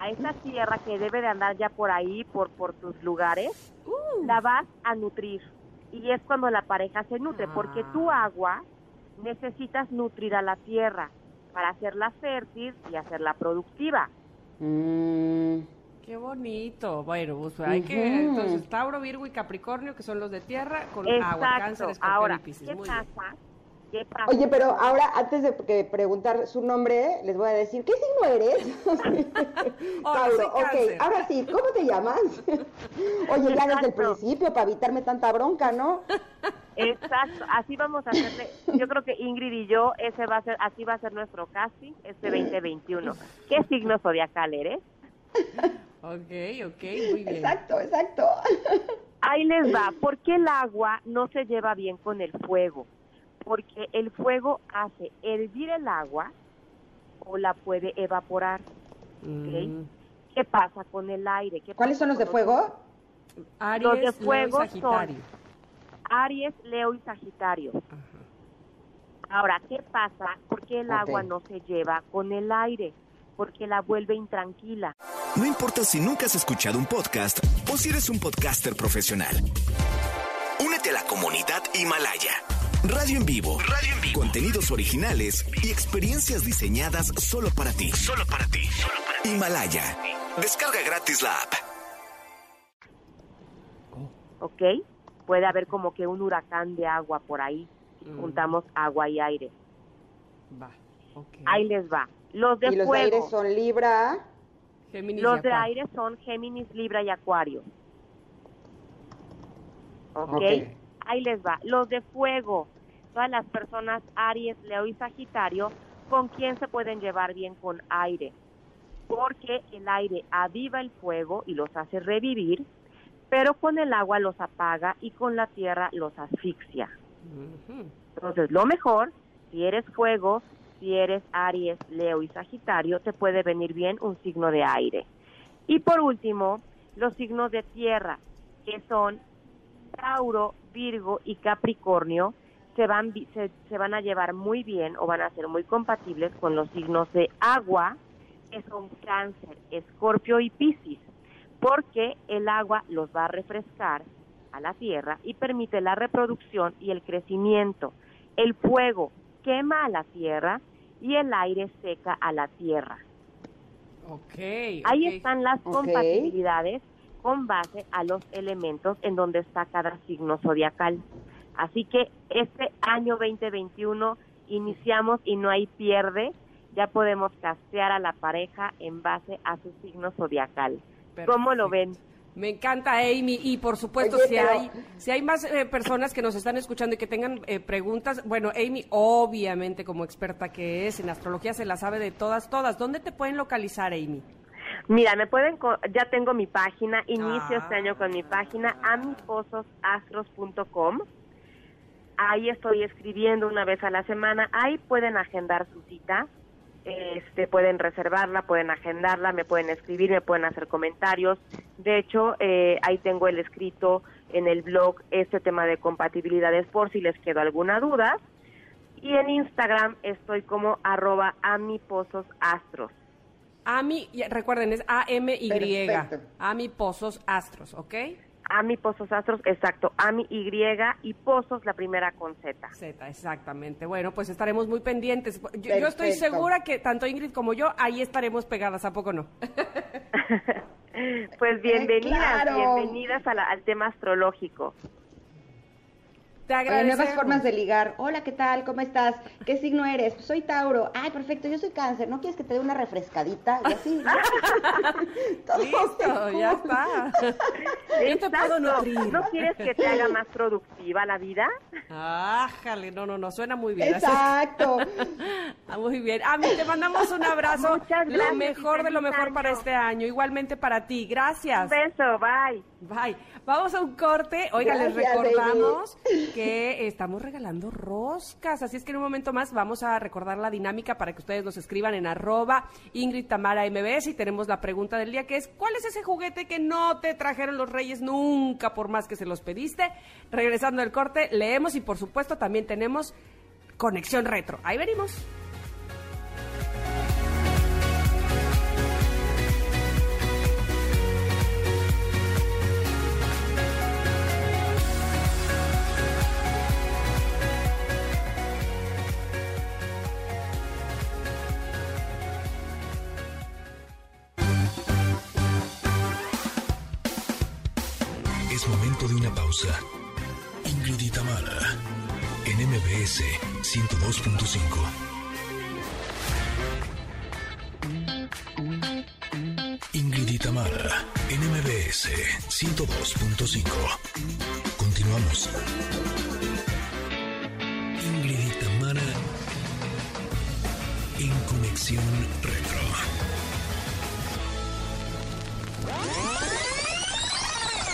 a esta tierra que debe de andar ya por ahí, por, por tus lugares, la vas a nutrir. Y es cuando la pareja se nutre, porque tu agua necesitas nutrir a la tierra para hacerla fértil y hacerla productiva. Mm, Qué bonito. Bueno, pues hay que. Entonces, Tauro, Virgo y Capricornio, que son los de tierra, con agua, cáncer, Exacto. escorpión Ahora, y Piscis. ¿qué Muy bien. Pasa? ¿Qué pasa? Oye, pero ahora, antes de que preguntar su nombre, les voy a decir, ¿qué signo eres? [LAUGHS] Tauro, ok, ahora sí, ¿cómo te llamas? [LAUGHS] Oye, ya desde el principio, para evitarme tanta bronca, ¿no? Exacto, así vamos a hacerle. Yo creo que Ingrid y yo, ese va a ser, así va a ser nuestro casting este 2021. ¿Qué signo zodiacal eres? Ok, ok, muy bien. Exacto, exacto. Ahí les va. ¿Por qué el agua no se lleva bien con el fuego? Porque el fuego hace hervir el agua o la puede evaporar. Mm. ¿Qué pasa con el aire? ¿Qué ¿Cuáles son los de fuego? Aries, Los de Leo y fuego son- Sagitario. Aries, Leo y Sagitario. Ahora, ¿qué pasa? ¿Por qué el agua no se lleva con el aire? Porque la vuelve intranquila. No importa si nunca has escuchado un podcast o si eres un podcaster profesional. Únete a la comunidad Himalaya. Radio en vivo. Radio en vivo. Contenidos originales y experiencias diseñadas solo para ti. Solo para ti. Himalaya. Descarga gratis la app. ¿ok? Puede haber como que un huracán de agua por ahí. Mm. Juntamos agua y aire. Va, ok. Ahí les va. Los de y los de fuego. aire son Libra. Géminis y Los de aire son Géminis, Libra y Acuario. ¿Ok? Ok. Ahí les va. Los de fuego. Todas las personas Aries, Leo y Sagitario, ¿con quién se pueden llevar bien con aire? Porque el aire aviva el fuego y los hace revivir, pero con el agua los apaga y con la tierra los asfixia. Entonces, lo mejor, si eres fuego, si eres Aries, Leo y Sagitario, te puede venir bien un signo de aire. Y por último, los signos de tierra, que son Tauro, Virgo y Capricornio, se van, vi- se, se van a llevar muy bien o van a ser muy compatibles con los signos de agua, que son Cáncer, Escorpio y Piscis, porque el agua los va a refrescar a la tierra y permite la reproducción y el crecimiento. El fuego quema a la tierra y el aire seca a la tierra. Ok. Ahí están las compatibilidades con base a los elementos en donde está cada signo zodiacal. Así que este año 2021 iniciamos y no hay pierde. Ya podemos castear a la pareja en base a su signo zodiacal. ¿Cómo lo ven? Me encanta, Amy. Y por supuesto, Oye, si, pero- hay, si hay más eh, personas que nos están escuchando y que tengan eh, preguntas, bueno, Amy, obviamente, como experta que es en astrología, se la sabe de todas, todas. ¿Dónde te pueden localizar, Amy? Mira, me pueden, ya tengo mi página, inicio Ah. este año con mi página amipozosastros.com. Ahí estoy escribiendo una vez a la semana. Ahí pueden agendar su cita, este, pueden reservarla, pueden agendarla, me pueden escribir, me pueden hacer comentarios. De hecho, eh, ahí tengo el escrito en el blog este tema de compatibilidades por si les quedó alguna duda. Y en Instagram estoy como arroba amipozosastros. Ami, y recuerden, es A-M-Y. Perfecto. Ami Pozos Astros, ¿ok? Ami Pozos Astros, exacto. Ami Y y Pozos, la primera con Z. Z, exactamente. Bueno, pues estaremos muy pendientes. Yo, yo estoy segura que tanto Ingrid como yo ahí estaremos pegadas, ¿a poco no? [LAUGHS] Pues bienvenidas, claro. bienvenidas a la- al tema astrológico. Te Oye, agradecemos. nuevas formas de ligar. Hola, ¿qué tal? ¿Cómo estás? ¿Qué signo eres? Pues soy Tauro. Ay, perfecto, yo soy cáncer. ¿No quieres que te dé una refrescadita? Y así. [LAUGHS] Todo Listo, ya está. [LAUGHS] Yo te puedo nutrir. ¿No quieres que te haga más productiva la vida? Ájale, no, no, no, suena muy bien. Exacto. [LAUGHS] Ah, Muy bien. Ami, te mandamos un abrazo. Muchas Lo gracias y mejor de lo mejor para este año. Igualmente para ti. Un Gracias. beso, bye. Bye. Vamos a un corte. Oiga, les recordamos que que estamos regalando roscas. Así es que en un momento más vamos a recordar la dinámica para que ustedes nos escriban en arroba Ingrid Tamara MBS y tenemos la pregunta del día que es ¿cuál es ese juguete que no te trajeron los reyes nunca por más que se los pediste? Regresando al corte, leemos y por supuesto también tenemos conexión retro. Ahí venimos. Pausa. Ingrid en MBS 102.5. Ingrid en MBS 102.5. Continuamos. Ingrid en Conexión Retro.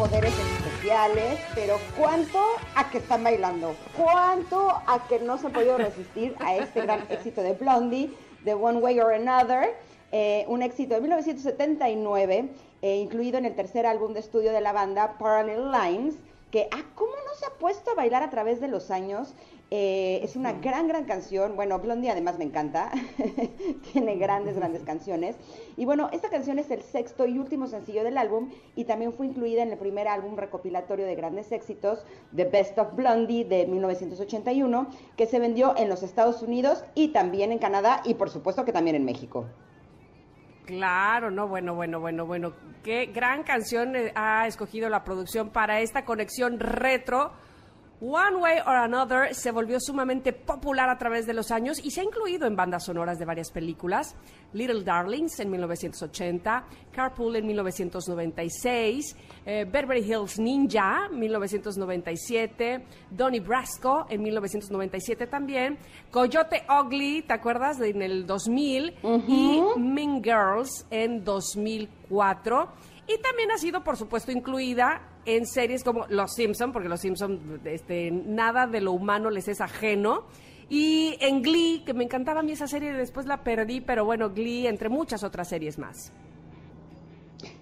Poderes especiales, pero ¿cuánto a que están bailando? ¿Cuánto a que no se ha podido resistir a este gran [LAUGHS] éxito de Blondie, de One Way or Another? Eh, un éxito de 1979, eh, incluido en el tercer álbum de estudio de la banda, Parallel Lines, que, ah, ¿cómo no se ha puesto a bailar a través de los años? Eh, es una gran, gran canción. Bueno, Blondie además me encanta. [LAUGHS] Tiene grandes, grandes canciones. Y bueno, esta canción es el sexto y último sencillo del álbum y también fue incluida en el primer álbum recopilatorio de grandes éxitos, The Best of Blondie de 1981, que se vendió en los Estados Unidos y también en Canadá y por supuesto que también en México. Claro, no, bueno, bueno, bueno, bueno. Qué gran canción eh, ha escogido la producción para esta conexión retro. One Way or Another se volvió sumamente popular a través de los años y se ha incluido en bandas sonoras de varias películas. Little Darlings en 1980, Carpool en 1996, eh, Beverly Hills Ninja 1997, Donnie Brasco en 1997 también, Coyote Ugly, ¿te acuerdas? De- en el 2000 y Mean Girls en 2004. Y también ha sido, por supuesto, incluida en series como Los Simpson, porque Los Simpson, este, nada de lo humano les es ajeno. Y en Glee, que me encantaba a mí esa serie, después la perdí, pero bueno, Glee, entre muchas otras series más.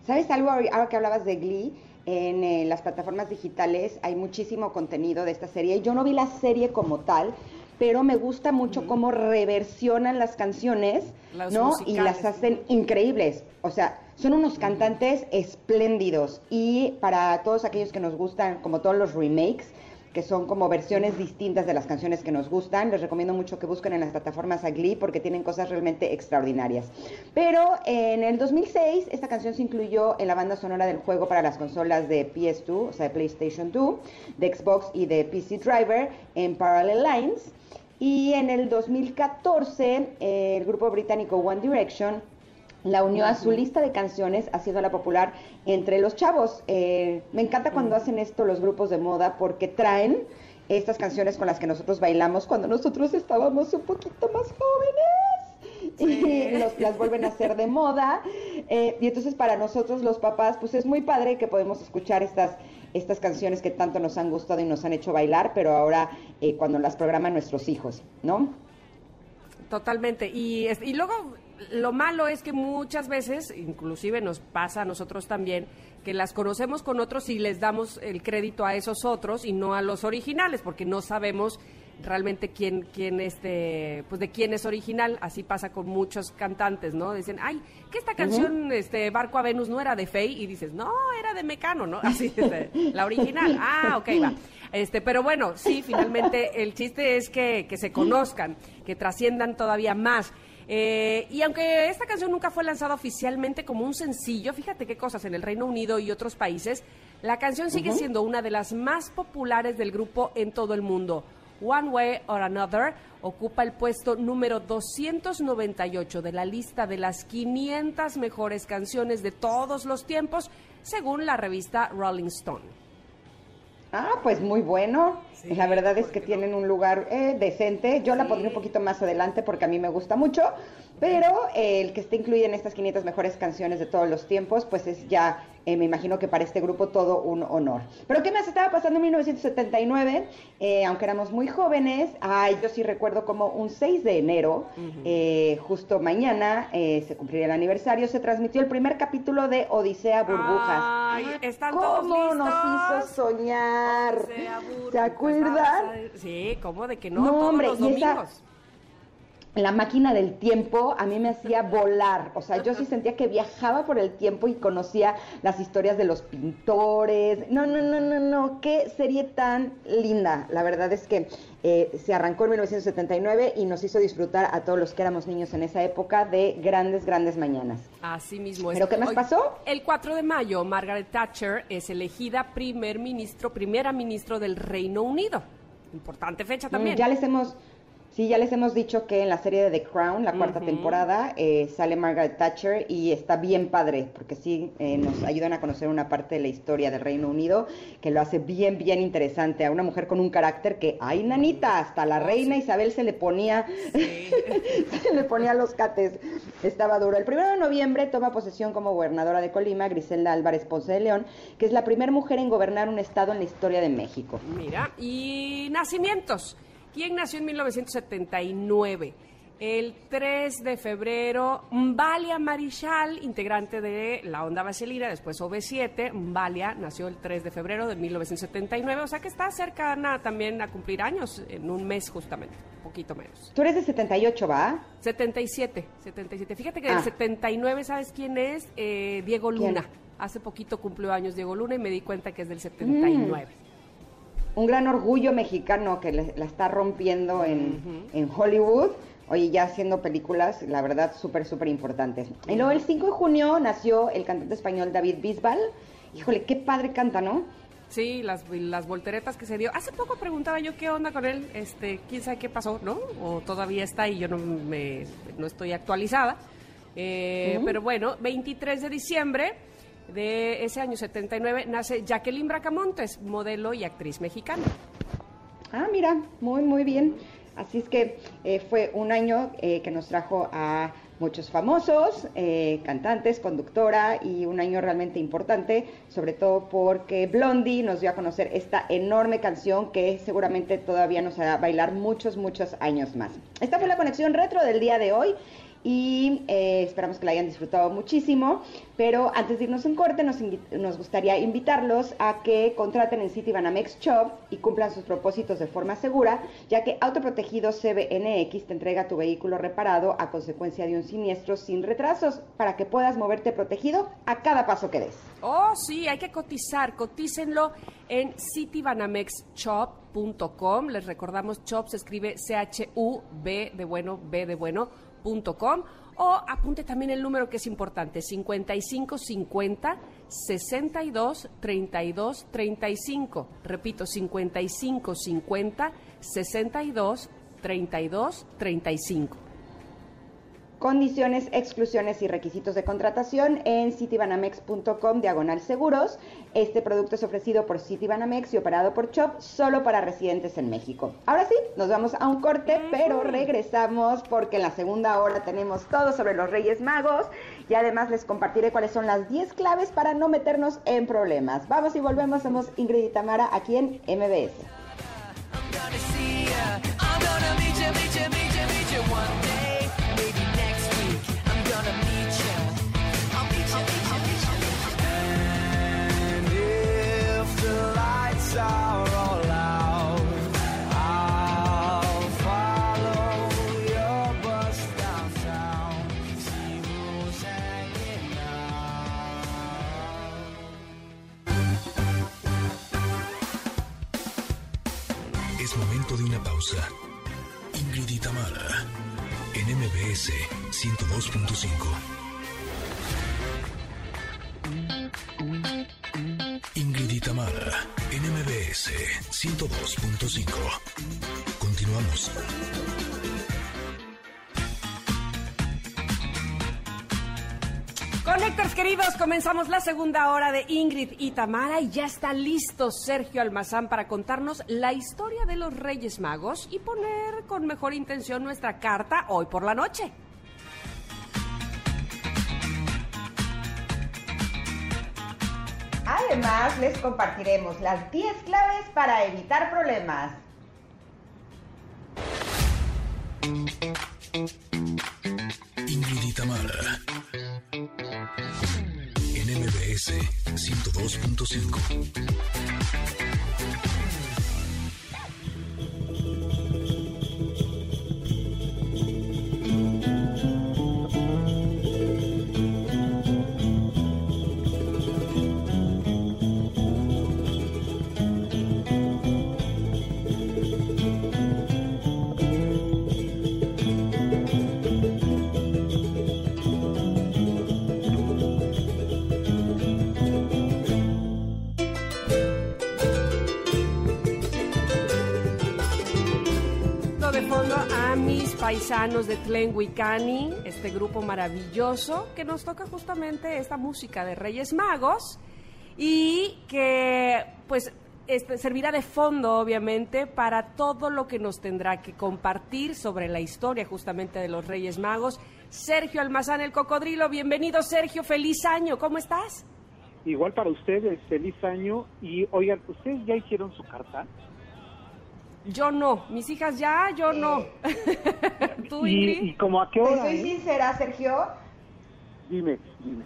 ¿Sabes algo ahora que hablabas de Glee? En eh, las plataformas digitales hay muchísimo contenido de esta serie. Yo no vi la serie como tal, pero me gusta mucho cómo reversionan las canciones, ¿no? Y las hacen increíbles. O sea, son unos cantantes espléndidos. Y para todos aquellos que nos gustan, como todos los remakes, que son como versiones distintas de las canciones que nos gustan. Les recomiendo mucho que busquen en las plataformas a porque tienen cosas realmente extraordinarias. Pero en el 2006 esta canción se incluyó en la banda sonora del juego para las consolas de PS2, o sea, de PlayStation 2, de Xbox y de PC Driver en Parallel Lines. Y en el 2014 eh, el grupo británico One Direction la unió a su lista de canciones, haciéndola popular entre los chavos. Eh, me encanta cuando hacen esto los grupos de moda porque traen estas canciones con las que nosotros bailamos cuando nosotros estábamos un poquito más jóvenes. [LAUGHS] Y nos, las vuelven a hacer de moda. Eh, y entonces para nosotros los papás, pues es muy padre que podemos escuchar estas, estas canciones que tanto nos han gustado y nos han hecho bailar, pero ahora eh, cuando las programan nuestros hijos, ¿no? Totalmente. Y, es- y luego lo malo es que muchas veces, inclusive nos pasa a nosotros también, que las conocemos con otros y les damos el crédito a esos otros y no a los originales, porque no sabemos realmente quién, quién este, pues de quién es original. Así pasa con muchos cantantes, ¿no? Dicen, ay, que esta canción, este, Barco a Venus no era de Fey, y dices, no, era de Mecano, ¿no? Así, este, la original. Ah, ok, va. Este, pero bueno, sí, finalmente el chiste es que, que se conozcan, que trasciendan todavía más. Eh, y aunque esta canción nunca fue lanzada oficialmente como un sencillo, fíjate qué cosas en el Reino Unido y otros países, la canción sigue siendo una de las más populares del grupo en todo el mundo. One Way or Another ocupa el puesto número 298 de la lista de las 500 mejores canciones de todos los tiempos, según la revista Rolling Stone. Ah, pues muy bueno. Sí, la verdad es ¿por que no? tienen un lugar eh, decente. Yo la pondré un poquito más adelante porque a mí me gusta mucho. Pero eh, el que esté incluido en estas 500 mejores canciones de todos los tiempos, pues es ya, eh, me imagino que para este grupo todo un honor. Pero ¿qué más estaba pasando en 1979? Eh, aunque éramos muy jóvenes, ay, yo sí recuerdo como un 6 de enero, eh, justo mañana, se cumpliría el aniversario, se transmitió el primer capítulo de Odisea Burbujas. Ay, están todos ¿Cómo nos hizo soñar? Odisea, burbujas, ¿Se acuerdan? Sí, ¿cómo de que no? No, Todos hombre, los y esa- domingos. La máquina del tiempo a mí me hacía [LAUGHS] volar, o sea, yo sí sentía que viajaba por el tiempo y conocía las historias de los pintores. No, no, no, no, no, qué serie tan linda. La verdad es que eh, se arrancó en 1979 y nos hizo disfrutar a todos los que éramos niños en esa época de grandes, grandes mañanas. Así mismo es. ¿Pero qué más Hoy- pasó? El 4 de mayo, Margaret Thatcher es elegida primer ministro, primera ministro del Reino Unido. Importante fecha también. Mm, Ya les hemos, sí, ya les hemos dicho que en la serie de The Crown, la cuarta temporada, eh, sale Margaret Thatcher y está bien padre, porque sí eh, nos ayudan a conocer una parte de la historia del Reino Unido que lo hace bien, bien interesante. A una mujer con un carácter que, ay, nanita, hasta la reina Isabel se le ponía, [LAUGHS] se le ponía los cates. Estaba duro. El primero de noviembre toma posesión como gobernadora de Colima Griselda Álvarez Ponce de León, que es la primera mujer en gobernar un estado en la historia de México. Mira, y nacimientos. ¿Quién nació en 1979? El 3 de febrero, Mbalia Marichal, integrante de la Onda Vaselina, después OV7. Mbalia nació el 3 de febrero de 1979, o sea que está cercana también a cumplir años, en un mes justamente, un poquito menos. Tú eres de 78, ¿va? 77, 77. Fíjate que Ah. del 79, ¿sabes quién es? Eh, Diego ¿Quién? Luna. Hace poquito cumplió años Diego Luna y me di cuenta que es del 79. Un gran orgullo mexicano que le- la está rompiendo en, en Hollywood. Oye, ya haciendo películas, la verdad, súper, súper importantes. Y luego el 5 de junio nació el cantante español David Bisbal. Híjole, qué padre canta, ¿no? Sí, las, las volteretas que se dio. Hace poco preguntaba yo qué onda con él, este, quién sabe qué pasó, ¿no? O todavía está ahí, yo no, me, no estoy actualizada. Eh, Pero bueno, 23 de diciembre de ese año 79 nace Jacqueline Bracamontes, modelo y actriz mexicana. Ah, mira, muy, muy bien. Así es que eh, fue un año eh, que nos trajo a muchos famosos, eh, cantantes, conductora y un año realmente importante, sobre todo porque Blondie nos dio a conocer esta enorme canción que seguramente todavía nos hará bailar muchos, muchos años más. Esta fue la conexión retro del día de hoy y eh, esperamos que la hayan disfrutado muchísimo. Pero antes de irnos en corte, nos, gustaría invitarlos a que contraten en City Banamex Shop y cumplan sus propósitos de forma segura, ya que Autoprotegido CBNX te entrega tu vehículo reparado a consecuencia de un siniestro sin retrasos para que puedas moverte protegido a cada paso que des. Oh, sí, hay que cotizar. Cotícenlo en citybanamex.shop.com. Les recordamos, shop se escribe C-H-U-B de bueno, B de bueno, com. O apunte también el número que es importante, 5550 62 32 35. Repito, 5550 62 32 35. Condiciones, exclusiones y requisitos de contratación en citibanamex.com diagonal seguros. Este producto es ofrecido por Citibanamex y operado por Chop solo para residentes en México. Ahora sí, nos vamos a un corte, pero regresamos porque en la segunda hora tenemos todo sobre los Reyes Magos y además les compartiré cuáles son las 10 claves para no meternos en problemas. Vamos y volvemos, somos Ingrid y Tamara aquí en MBS. gonna see ya. I'm gonna meet you, meet you, meet you, meet you one day. De una pausa. Ingrid y Tamara, en MBS 102.5. Ingrid y Tamara, en MBS 102.5. Continuamos. Conectores queridos, comenzamos la segunda hora de Ingrid y Tamara y ya está listo Sergio Almazán para contarnos la historia de los Reyes Magos y poner con mejor intención nuestra carta hoy por la noche. Además, les compartiremos las 10 claves para evitar problemas. Ingrid y Tamara, en MBS 102.5. paisanos de Tlenhuicani, este grupo maravilloso que nos toca justamente esta música de Reyes Magos y que pues este, servirá de fondo obviamente para todo lo que nos tendrá que compartir sobre la historia justamente de los Reyes Magos. Sergio Almazán el Cocodrilo, bienvenido Sergio, feliz año, ¿cómo estás? Igual para ustedes, feliz año. Y oigan, ¿ustedes ya hicieron su carta? Yo no, mis hijas ya, yo no. [LAUGHS] ¿Tú, y, Ingrid? y como a qué Te hora? soy eh? sincera, Sergio. Dime, dime.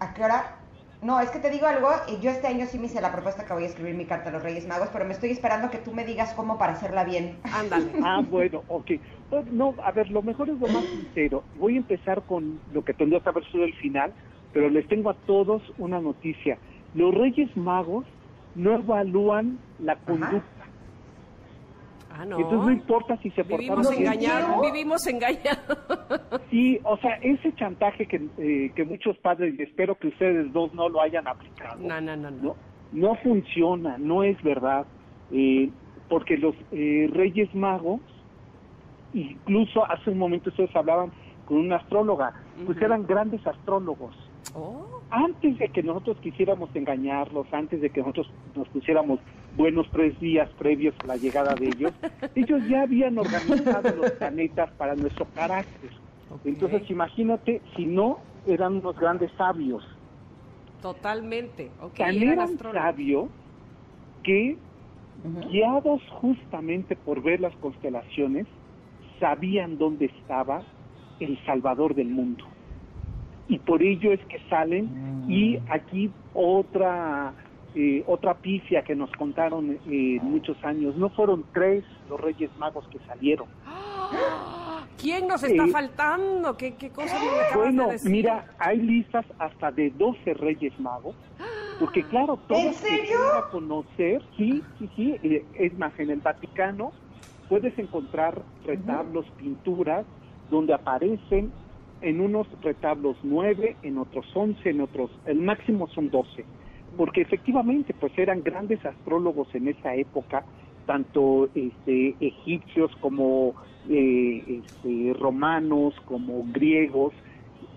¿A qué hora? No, es que te digo algo. Yo este año sí me hice la propuesta que voy a escribir mi carta a los Reyes Magos, pero me estoy esperando que tú me digas cómo para hacerla bien. Ándale. [LAUGHS] Ah, bueno, ok. Pues, No, a ver, lo mejor es lo más sincero. Voy a empezar con lo que tendría que haber sido el final, pero les tengo a todos una noticia. Los Reyes Magos no evalúan la conducta. Ah, no. Entonces no importa si se portaron Vivimos engañados, vivimos engañados. Sí, o sea, ese chantaje que, eh, que muchos padres, y espero que ustedes dos no lo hayan aplicado, No, no, no, no. no, no funciona, no es verdad, eh, porque los eh, Reyes Magos, incluso hace un momento ustedes hablaban con una astróloga, pues Ujú. eran grandes astrólogos. Oh, Antes de que nosotros quisiéramos engañarlos, antes de que nosotros nos pusiéramos buenos tres días previos a la llegada de ellos, [LAUGHS] ellos ya habían organizado los planetas para nuestro carácter. Entonces, imagínate si no eran unos grandes sabios. Totalmente. Ok, Tan eran sabios que, guiados justamente por ver las constelaciones, sabían dónde estaba el salvador del mundo. Y por ello es que salen y aquí otra eh, otra pifia que nos contaron eh, muchos años. No fueron tres los Reyes Magos que salieron. [GASPS] ¿Quién nos está Eh, faltando? ¿Qué, qué cosa me Bueno, de decir? mira, hay listas hasta de 12 Reyes Magos, [GASPS] porque claro, todos quieran conocer, sí, sí, sí, eh, es más, en el Vaticano puedes encontrar retablos, pinturas, donde aparecen en unos retablos nueve, en otros once, en otros, el máximo son doce, porque efectivamente pues eran grandes astrólogos en esa época, tanto este, egipcios como eh, este, romanos, como griegos,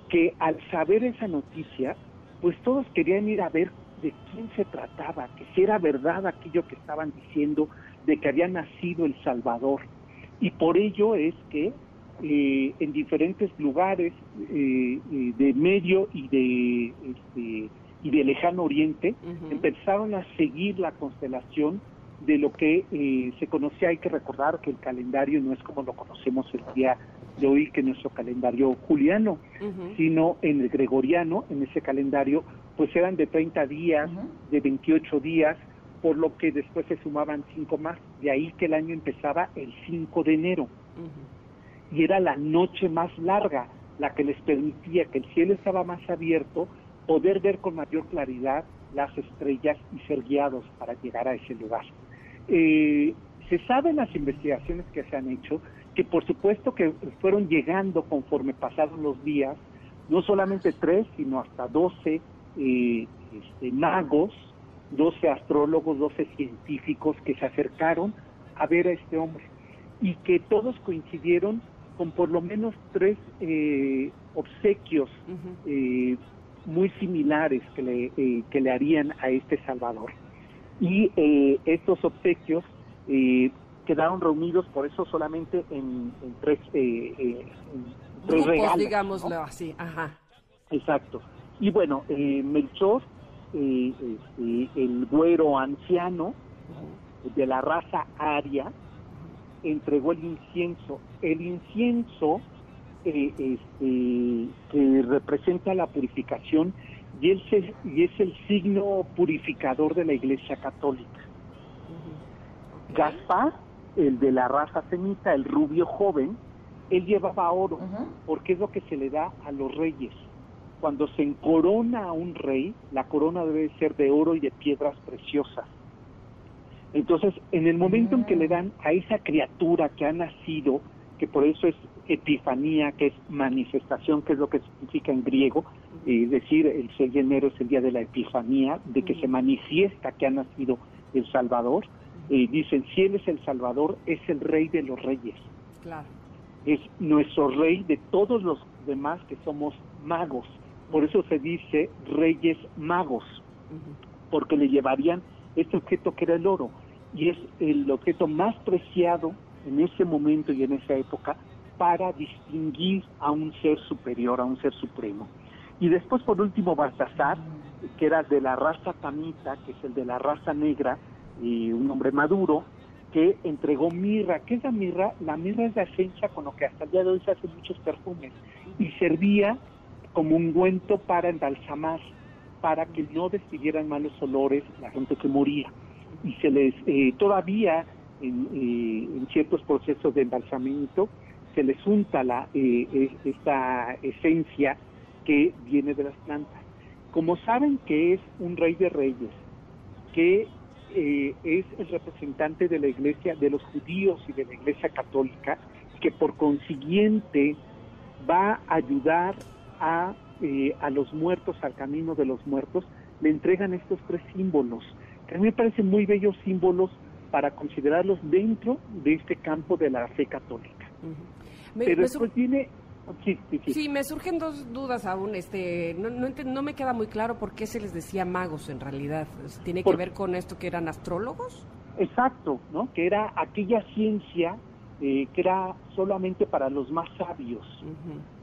que al saber esa noticia, pues todos querían ir a ver de quién se trataba, que si era verdad aquello que estaban diciendo de que había nacido el Salvador. Y por ello es que eh, en diferentes lugares eh, eh, de Medio y de, este, y de Lejano Oriente empezaron a seguir la constelación de lo que eh, se conocía. Hay que recordar que el calendario no es como lo conocemos el día de hoy, que nuestro calendario juliano, sino en el gregoriano, en ese calendario, pues eran de 30 días, de 28 días, por lo que después se sumaban cinco más. De ahí que el año empezaba el 5 de enero. Y era la noche más larga, la que les permitía que el cielo estaba más abierto, poder ver con mayor claridad las estrellas y ser guiados para llegar a ese lugar. Eh, se sabe en las investigaciones que se han hecho que por supuesto que fueron llegando conforme pasaron los días, no solamente tres, sino hasta doce eh, este, magos, doce astrólogos, doce científicos que se acercaron a ver a este hombre y que todos coincidieron con por lo menos tres eh, obsequios eh, muy similares que le, eh, que le harían a este Salvador. Y eh, estos obsequios eh, quedaron reunidos por eso solamente en, en tres, eh, en tres Grupos, regalos. digámoslo ¿no? así. Ajá. Exacto. Y bueno, eh, Melchor, el güero anciano de la raza aria, entregó el incienso. El incienso eh, este, que representa la purificación y es, el, y es el signo purificador de la Iglesia Católica. Gaspar, el de la raza semita, el rubio joven, él llevaba oro porque es lo que se le da a los reyes. Cuando se encorona a un rey, la corona debe ser de oro y de piedras preciosas. Entonces, en el momento en que le dan a esa criatura que ha nacido, que por eso es epifanía, que es manifestación, que es lo que significa en griego, eh, es decir, el 6 de enero es el día de la epifanía, de que se manifiesta que ha nacido el Salvador, eh, dicen, si Él es el Salvador, es el rey de los reyes. Claro. es nuestro rey de todos los demás que somos magos. Por eso se dice reyes magos, porque le llevarían este objeto que era el oro. Y es el objeto más preciado en ese momento y en esa época para distinguir a un ser superior, a un ser supremo. Y después, por último, Baltasar, que era de la raza tamita, que es el de la raza negra, y un hombre maduro, que entregó mirra. ¿Qué es la mirra? La mirra es la esencia con lo que hasta el día de hoy se hacen muchos perfumes y servía como ungüento para embalsamar, para que no despidieran malos olores la gente que moría. Y se les, eh, todavía en, eh, en ciertos procesos de embalsamiento, se les unta la, eh, esta esencia que viene de las plantas. Como saben que es un rey de reyes, que eh, es el representante de la iglesia, de los judíos y de la iglesia católica, que por consiguiente va a ayudar a, eh, a los muertos, al camino de los muertos, le entregan estos tres símbolos, que a mí me parecen muy bellos símbolos para considerarlos dentro de este campo de la fe católica. Ujú. Me- Pero me después viene... Sí, sí, sí. Sí, me surgen dos dudas aún. Este, no, no, no me queda muy claro por qué se les decía magos en realidad. ¿Tiene que ver con esto que eran astrólogos? Exacto, ¿no? Que era aquella ciencia eh, que era solamente para los más sabios.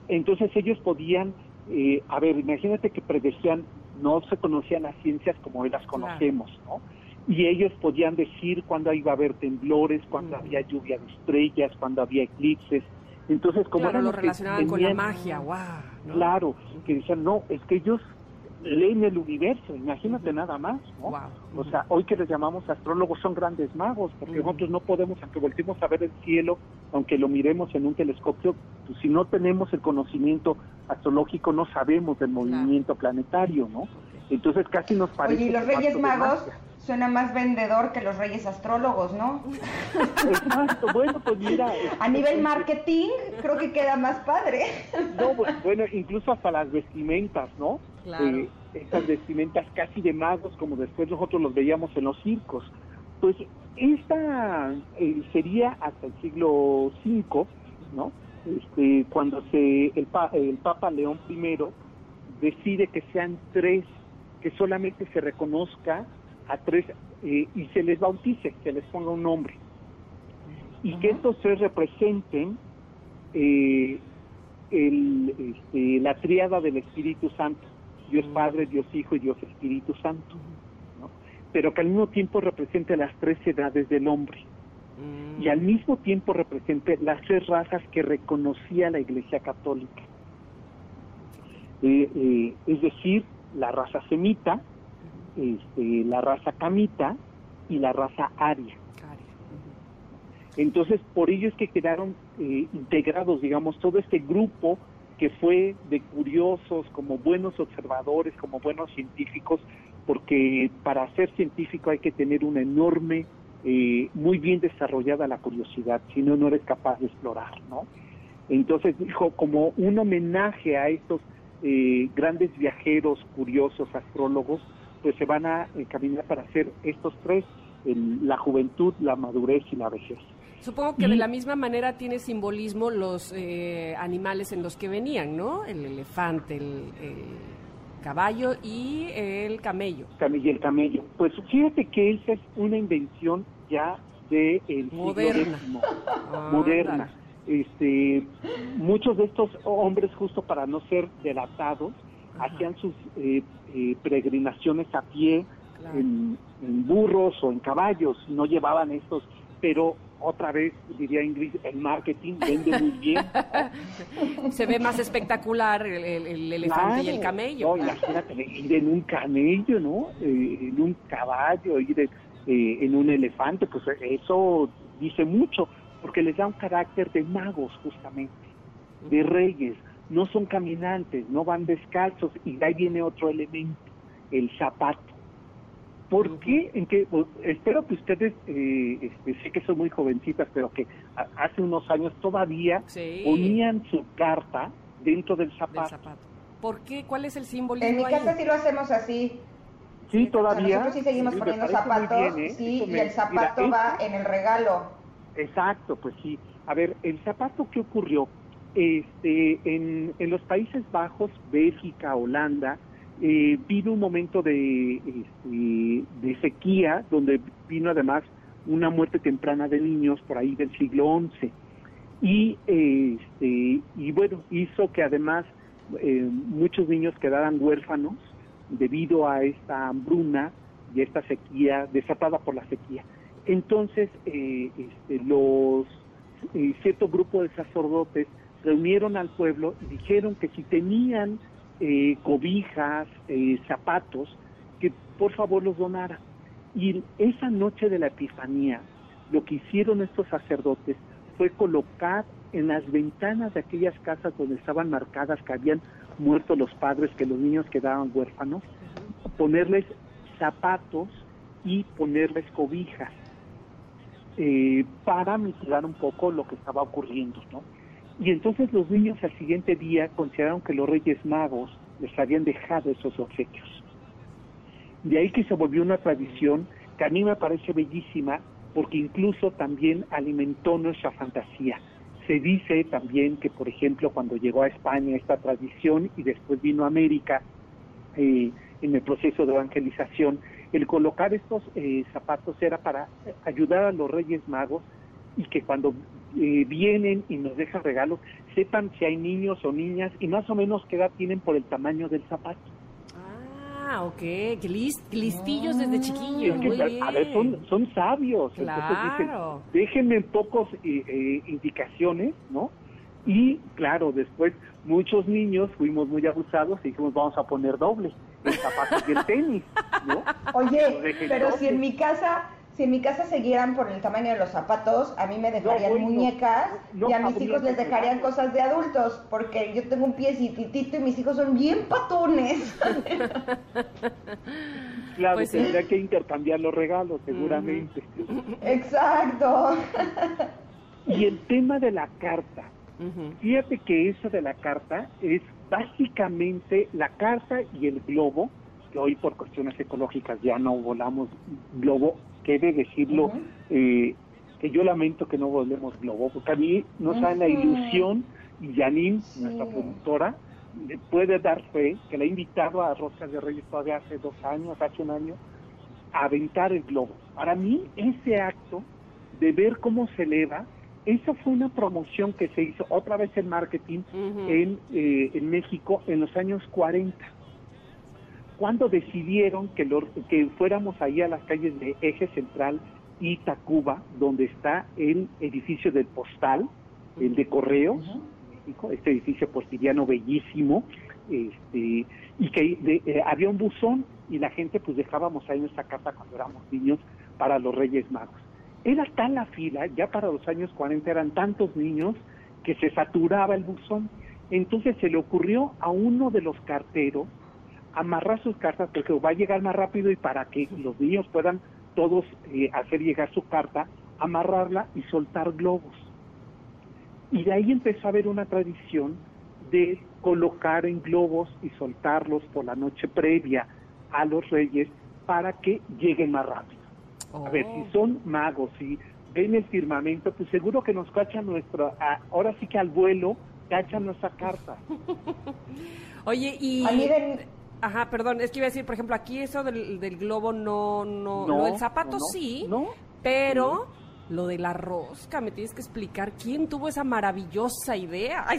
Entonces ellos podían, eh, a ver, imagínate que predecían, no se conocían las ciencias como hoy las conocemos, ¿no? Y ellos podían decir cuándo iba a haber temblores, cuándo Ujú. había lluvia de estrellas, cuándo había eclipses. Entonces, como claro, lo relacionaban con la magia, wow. ¿no? Claro, que decían, no, es que ellos leen el universo, imagínate nada más, ¿no? Wow. O sea, hoy que les llamamos astrólogos son grandes magos, porque nosotros no podemos, aunque volvimos a ver el cielo, aunque lo miremos en un telescopio, pues si no tenemos el conocimiento astrológico, no sabemos del movimiento planetario, ¿no? Entonces casi nos parece... Oye, y los Reyes Magos magia. Suena más vendedor que los Reyes Astrólogos, ¿no? Exacto, bueno, pues mira... A nivel marketing, creo que queda más padre. No, bu- bueno, incluso hasta las vestimentas, ¿no? Claro. Eh, estas vestimentas casi de magos, como después nosotros los veíamos en los circos. Pues esta eh, sería hasta el siglo V, ¿no? Este, cuando se el, pa- el Papa León I decide que sean tres, que solamente se reconozca a tres eh, y se les bautice, se les ponga un nombre. Y que estos tres representen eh, el, este, la triada del Espíritu Santo. Dios Padre, Dios Hijo y Dios Espíritu Santo. ¿no? Pero que al mismo tiempo represente las tres edades del hombre. Mm. Y al mismo tiempo represente las tres razas que reconocía la Iglesia Católica. Eh, eh, es decir, la raza semita, este, la raza camita y la raza aria. Entonces, por ello es que quedaron eh, integrados, digamos, todo este grupo que fue de curiosos, como buenos observadores, como buenos científicos, porque para ser científico hay que tener una enorme, eh, muy bien desarrollada la curiosidad, si no, no eres capaz de explorar, ¿no? Entonces dijo, como un homenaje a estos eh, grandes viajeros, curiosos, astrólogos, pues se van a encaminar para hacer estos tres, el- la juventud, la madurez y la vejez. Supongo que Y- de la misma manera tiene simbolismo los eh, animales en los que venían, ¿no? El elefante, el, el caballo y el camello. Cam- y el camello. Pues fíjate que esa es una invención ya del siglo Moderna. X, [LAUGHS] Ah, moderna. Este, muchos de estos hombres, justo para no ser delatados. Hacían sus eh, eh, peregrinaciones a pie, Claro. en, en burros o en caballos, no llevaban estos, pero otra vez, diría Ingrid, el marketing vende muy [LAUGHS] bien. Se ve más espectacular el, el- el elefante y el camello. No, imagínate, ir en un camello, ¿no? Eh, en un caballo, ir en, eh, en un elefante, pues eso dice mucho, porque les da un carácter de magos, justamente, de reyes. No son caminantes, no van descalzos, y de ahí viene otro elemento, el zapato. ¿Por qué? En que, pues, espero que ustedes, eh, este, sé que son muy jovencitas, pero que a- hace unos años todavía Sí. ponían su carta dentro del Del zapato. zapato. ¿Por qué? ¿Cuál es el simbolismo En mi ahí? casa sí lo hacemos así. Sí, O sea, todavía. nosotros sí seguimos Sí, poniendo zapatos, bien, ¿eh? sí, y el zapato mira, va esto- en el regalo. Exacto, pues sí. A ver, el zapato, ¿qué ocurrió? Este, en, los Países Bajos, Bélgica, Holanda, eh, vino un momento de, este, de sequía, donde vino además una muerte temprana de niños por ahí del siglo XI. Y, este, y bueno, hizo que además eh, muchos niños quedaran huérfanos debido a esta hambruna y esta sequía desatada por la sequía. Entonces, eh, este, los eh, cierto grupo de sacerdotes reunieron al pueblo y dijeron que si tenían eh, cobijas, eh, zapatos, que por favor los donara. Y esa noche de la Epifanía, lo que hicieron estos sacerdotes fue colocar en las ventanas de aquellas casas donde estaban marcadas que habían muerto los padres, que los niños quedaban huérfanos, ponerles zapatos y ponerles cobijas eh, para mitigar un poco lo que estaba ocurriendo, ¿no? Y entonces los niños al siguiente día consideraron que los Reyes Magos les habían dejado esos obsequios. De ahí que se volvió una tradición que a mí me parece bellísima porque incluso también alimentó nuestra fantasía. Se dice también que, por ejemplo, cuando llegó a España esta tradición y después vino a América eh, en el proceso de evangelización, el colocar estos eh, zapatos era para ayudar a los Reyes Magos y que cuando eh, vienen y nos dejan regalos, sepan si hay niños o niñas y más o menos qué edad tienen por el tamaño del zapato. Ah, ok. Que lis- listillos desde chiquillos. Es que, Muy bien. a ver, son, son sabios. Entonces dicen, Claro. déjenme pocos eh, eh, indicaciones, ¿no? Y claro, después muchos niños fuimos muy abusados y dijimos, vamos a poner doble, el zapato y el tenis, ¿no? [LAUGHS] Oye, pero doble. si en mi casa, si en mi casa siguieran por el tamaño de los zapatos, a mí me dejarían bueno, muñecas no y a mis hijos les dejarían cosas de adultos, porque yo tengo un piecitito y mis hijos son bien patones. [LAUGHS] Claro, Pues sí. tendría que intercambiar los regalos, seguramente. Exacto. Y el tema de la carta, fíjate que eso de la carta es básicamente la carta y el globo, que hoy por cuestiones ecológicas ya no volamos globo, que de decirlo, eh, que yo lamento que no volvemos globo, porque a mí nos da la Ujú. ilusión, y Janine, Sí. nuestra productora, le puede dar fe, que la he invitado a Roscas de Reyes todavía hace dos años, hace un año, a aventar el globo. Para mí, ese acto de ver cómo se eleva, esa fue una promoción que se hizo otra vez en marketing en, eh, en México en los años 40. Cuando decidieron que, lo- que fuéramos ahí a las calles de Eje Central y Tacuba, donde está el edificio del postal, el de correos, México, este edificio portiriano bellísimo, este, y que de- eh, había un buzón y la gente pues dejábamos ahí nuestra carta cuando éramos niños para los Reyes Magos. Era tal la fila, ya para los años 40 eran tantos niños que se saturaba el buzón. Entonces se le ocurrió a uno de los carteros amarrar sus cartas porque va a llegar más rápido y para que los niños puedan todos eh, hacer llegar su carta, amarrarla y soltar globos. Y de ahí empezó a haber una tradición de colocar en globos y soltarlos por la noche previa a los reyes para que lleguen más rápido. A ver, Oh. si son magos y ven el firmamento, pues seguro que nos cachan nuestro, a- ahora sí que al vuelo, cachan nuestra carta. [LAUGHS] Oye, y... A mí de- Ajá, perdón, es que iba a decir, por ejemplo, aquí eso del, del globo no, no, No, lo del zapato no, sí, no. pero lo de la rosca, me tienes que explicar quién tuvo esa maravillosa idea. [LAUGHS]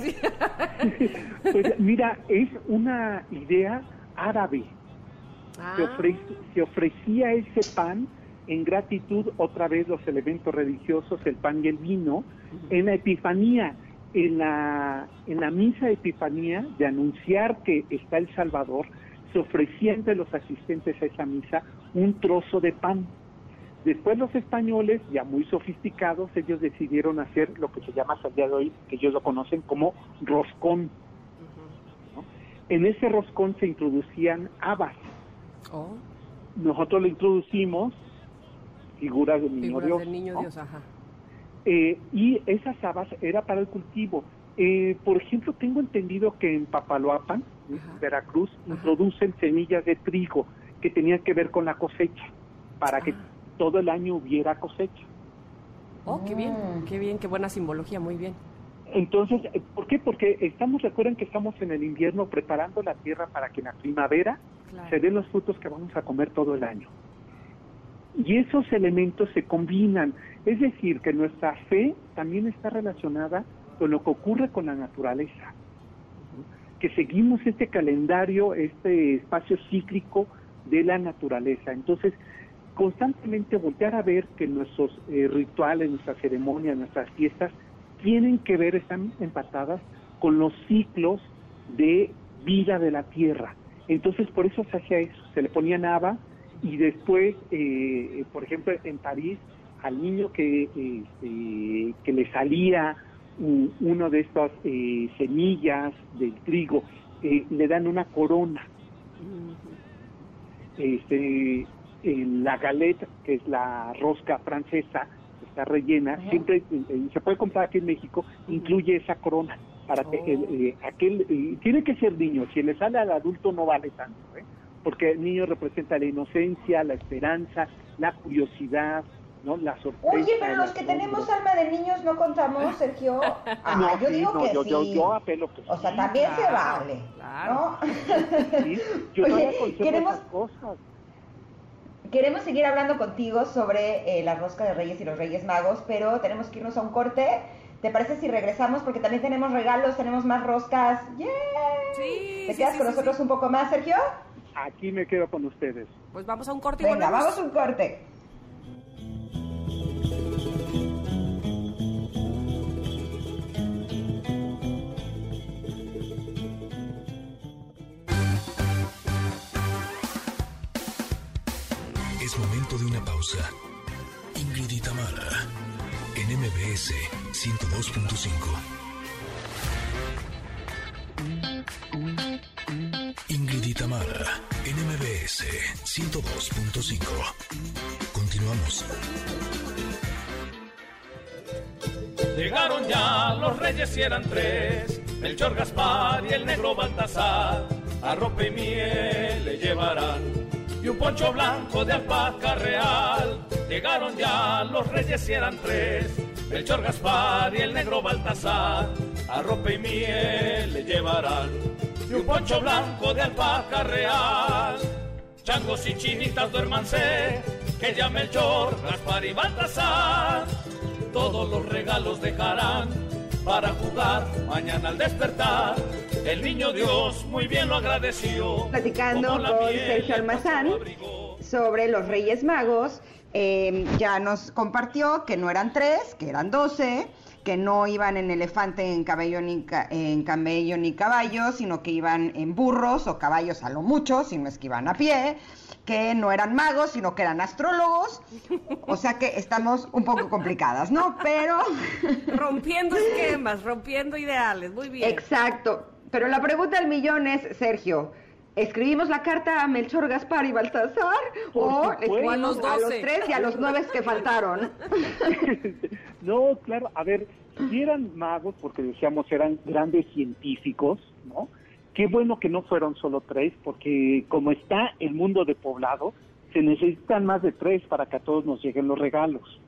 Pues mira, es una idea árabe. Se, Ah. ofre- se ofrecía ese pan en gratitud, otra vez los elementos religiosos, el pan y el vino, en la Epifanía, en la, en la misa de Epifanía, de anunciar que está el Salvador, se ofrecía entre los asistentes a esa misa un trozo de pan. Después los españoles, ya muy sofisticados, ellos decidieron hacer lo que se llama hasta el día de hoy, que ellos lo conocen como roscón. ¿no? En ese roscón se introducían habas. Oh, Nosotros le introducimos figuras del niño figuras Dios. del niño ¿no? Dios, ajá. Eh, y esas habas era para el cultivo. Eh, por ejemplo, tengo entendido que en Papaloapan, Ajá. Veracruz, Ajá. introducen semillas de trigo que tenían que ver con la cosecha, para que Ah. todo el año hubiera cosecha. Oh, qué bien, Mm. qué bien, qué buena simbología, muy bien. Entonces, eh, ¿por qué? Porque estamos, recuerden que estamos en el invierno preparando la tierra para que en la primavera Claro. se den los frutos que vamos a comer todo el año. Y esos elementos se combinan. Es decir, que nuestra fe también está relacionada con lo que ocurre con la naturaleza. Que seguimos este calendario, este espacio cíclico de la naturaleza. Entonces, constantemente voltear a ver que nuestros eh, rituales, nuestras ceremonias, nuestras fiestas tienen que ver, están empatadas con los ciclos de vida de la tierra. Entonces, por eso se hacía eso, se le ponía nava y después, eh, por ejemplo, en París, al niño que, este, que le salía u- uno de estas eh, semillas del trigo, eh, le dan una corona. Este, en la galette, que es la rosca francesa, que está rellena, siempre eh, se puede comprar aquí en México, incluye esa corona para que Oh. el, eh, aquel eh, tiene que ser niño, si le sale al adulto no vale tanto, ¿eh? porque el niño representa la inocencia, la esperanza, la curiosidad, ¿no? La sorpresa. Oye, pero los que tenemos alma de niños no contamos, Sergio. [LAUGHS] Ah, No, yo sí, digo no, que yo, sí. yo, yo apelo que O sea, sí, también se claro, vale. claro. ¿no? sí. Yo no Oye, aconsejo queremos- cosas. Queremos seguir hablando contigo sobre eh, la rosca de Reyes y los Reyes Magos, pero tenemos que irnos a un corte. ¿Te parece si regresamos? Porque también tenemos regalos, tenemos más roscas. ¡Yeah! Sí, ¿Te quedas sí, con sí, nosotros sí. un poco más, Sergio? Aquí me quedo con ustedes. Pues vamos a un corte y Venga, volvemos. vamos a un corte. De una pausa. Ingrid y Tamara, en MBS 102.5. Ingrid y Tamara, en MBS 102.5. Continuamos. Llegaron ya los reyes y eran tres, Melchor Gaspar y el negro Baltasar, a ropa y miel le llevarán, y un poncho blanco de alpaca real. Llegaron ya los reyes y eran tres, Melchor Gaspar y el negro Baltasar, a ropa y miel le llevarán, y un poncho blanco de alpaca real. Changos y chinitas duérmanse, que ya Melchor, Gaspar y Baltasar todos los regalos dejarán para jugar mañana al despertar. El niño Dios muy bien lo agradeció. platicando con Sergio Almazán sobre los Reyes Magos. Eh, ya nos compartió que no eran tres, que eran doce, que no iban en elefante, en caballo ni, en camello ni caballo, sino que iban en burros o caballos a lo mucho, si no es que iban a pie, que no eran magos, sino que eran astrólogos. O sea que estamos un poco complicadas, ¿no? Pero... [LAUGHS] Rompiendo esquemas, rompiendo ideales. Muy bien. Exacto. Pero la pregunta del millón es, Sergio, ¿escribimos la carta a Melchor, Gaspar y Baltasar? ¿O escribimos a los a los doce. tres y a los nueve que faltaron? [LAUGHS] no, claro, a ver, si eran magos, porque decíamos eran grandes científicos, ¿no? Qué bueno que no fueron solo tres, porque como está el mundo de poblado, se necesitan más de tres para que a todos nos lleguen los regalos.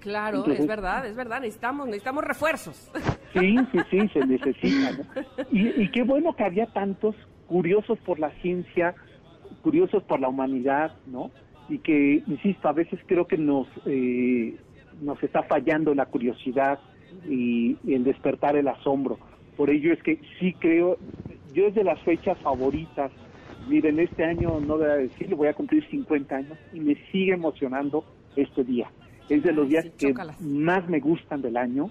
Claro, Entonces- es verdad, es verdad. Necesitamos, necesitamos refuerzos. Sí, sí, sí, se necesita, ¿no? [LAUGHS] Y, y qué bueno que había tantos curiosos por la ciencia, curiosos por la humanidad, ¿no? Y que, insisto, a veces creo que nos, eh, nos está fallando la curiosidad y, y el despertar el asombro. Por ello es que sí creo, yo es de las fechas favoritas. Miren, este año, no voy a decir, voy a cumplir 50 años y me sigue emocionando este día. Es de los días sí, que más me gustan del año,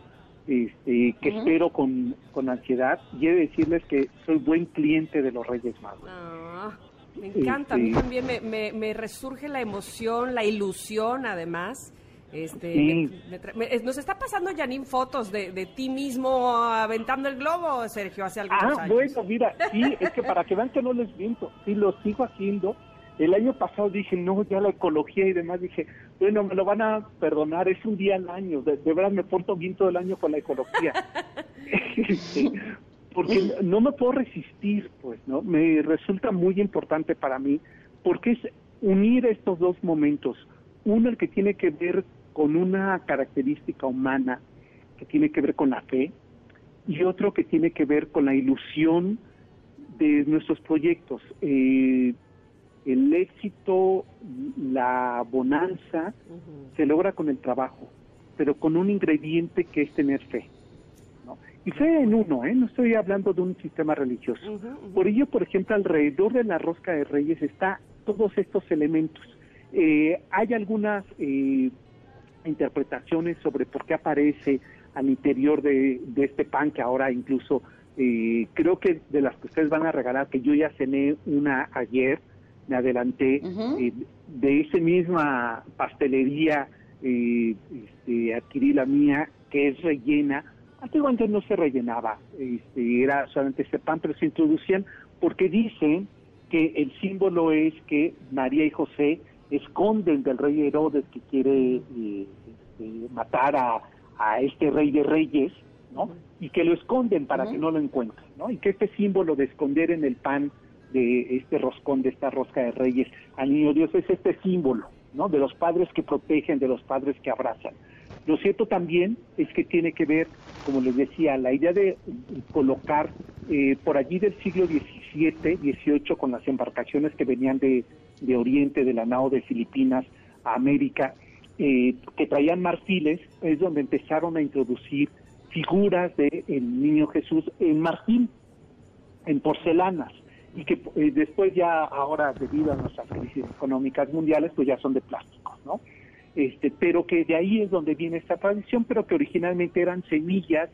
este, que espero con, con ansiedad. Y he de decirles que soy buen cliente de los Reyes Magos. Ah, me encanta, a mí también me, me- me resurge la emoción, la ilusión además. Este, Sí. me- nos está pasando, Janine, fotos de, de ti mismo aventando el globo, Sergio, hace algunos Ah, años. bueno, mira, sí, es que para que vean que no les miento, sí lo sigo haciendo. El año pasado dije, no, ya la ecología y demás, dije, bueno, me lo van a perdonar, es un día al año, de, de verdad me porto bien todo el año con la ecología. [LAUGHS] Este, porque no me puedo resistir, pues, ¿no? Me resulta muy importante para mí, porque es unir estos dos momentos. Uno, el que tiene que ver con una característica humana, que tiene que ver con la fe, y otro que tiene que ver con la ilusión de nuestros proyectos. Eh, el éxito, la bonanza, se logra con el trabajo, pero con un ingrediente que es tener fe. ¿no? Y fe en uno, ¿eh? no estoy hablando de un sistema religioso. Por ello, por ejemplo, alrededor de la rosca de reyes está todos estos elementos. Eh, hay algunas eh, interpretaciones sobre por qué aparece al interior de, de este pan que ahora incluso eh, creo que de las que ustedes van a regalar, que yo ya cené una ayer, me adelanté, eh, de esa misma pastelería eh, este, adquirí la mía, que es rellena. Antiguamente no se rellenaba, este, era solamente este pan, pero se introducían porque dicen que el símbolo es que María y José esconden del rey Herodes que quiere eh, este, matar a, a este rey de reyes, ¿no? Y que lo esconden para que no lo encuentren, ¿no? Y que este símbolo de esconder en el pan de este roscón, de esta rosca de reyes al niño Dios es este símbolo, ¿no? De los padres que protegen, de los padres que abrazan. Lo cierto también es que tiene que ver, como les decía, la idea de colocar eh, por allí del siglo XVII, XVIII, con las embarcaciones que venían de, de Oriente, de la nao de Filipinas a América, eh, que traían marfiles, es donde empezaron a introducir figuras del niño Jesús en marfil, en porcelanas, y que eh, después ya ahora, debido a nuestras crisis económicas mundiales, pues ya son de plásticos, ¿no? Este, pero que de ahí es donde viene esta tradición, pero que originalmente eran semillas,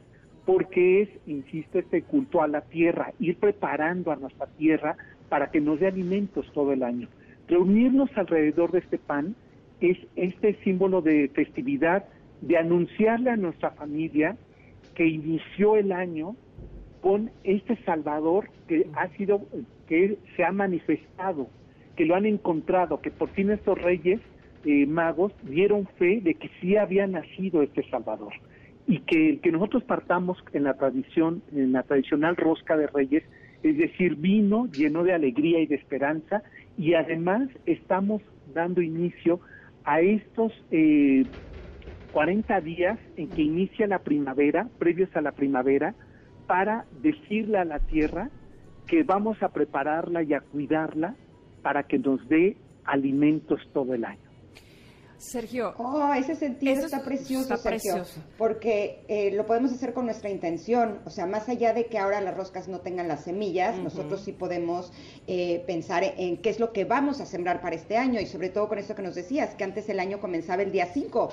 porque es, insisto, este culto a la tierra, ir preparando a nuestra tierra para que nos dé alimentos todo el año. reunirnos alrededor de este pan es este símbolo de festividad, de anunciarle a nuestra familia que inició el año con este Salvador que ha sido, que se ha manifestado, que lo han encontrado, que por fin estos reyes eh, magos dieron fe de que sí había nacido este Salvador. Y que que nosotros partamos en la tradición, en la tradicional rosca de reyes, es decir, vino lleno de alegría y de esperanza y además estamos dando inicio a estos eh, 40 días en que inicia la primavera, previos a la primavera, para decirle a la tierra que vamos a prepararla y a cuidarla para que nos dé alimentos todo el año. Sergio. Oh, ese sentido Eso está es- precioso, está Sergio, precioso. porque eh, lo podemos hacer con nuestra intención, o sea, más allá de que ahora las roscas no tengan las semillas, nosotros sí podemos eh, pensar en qué es lo que vamos a sembrar para este año y sobre todo con eso que nos decías, que antes el año comenzaba el día 5.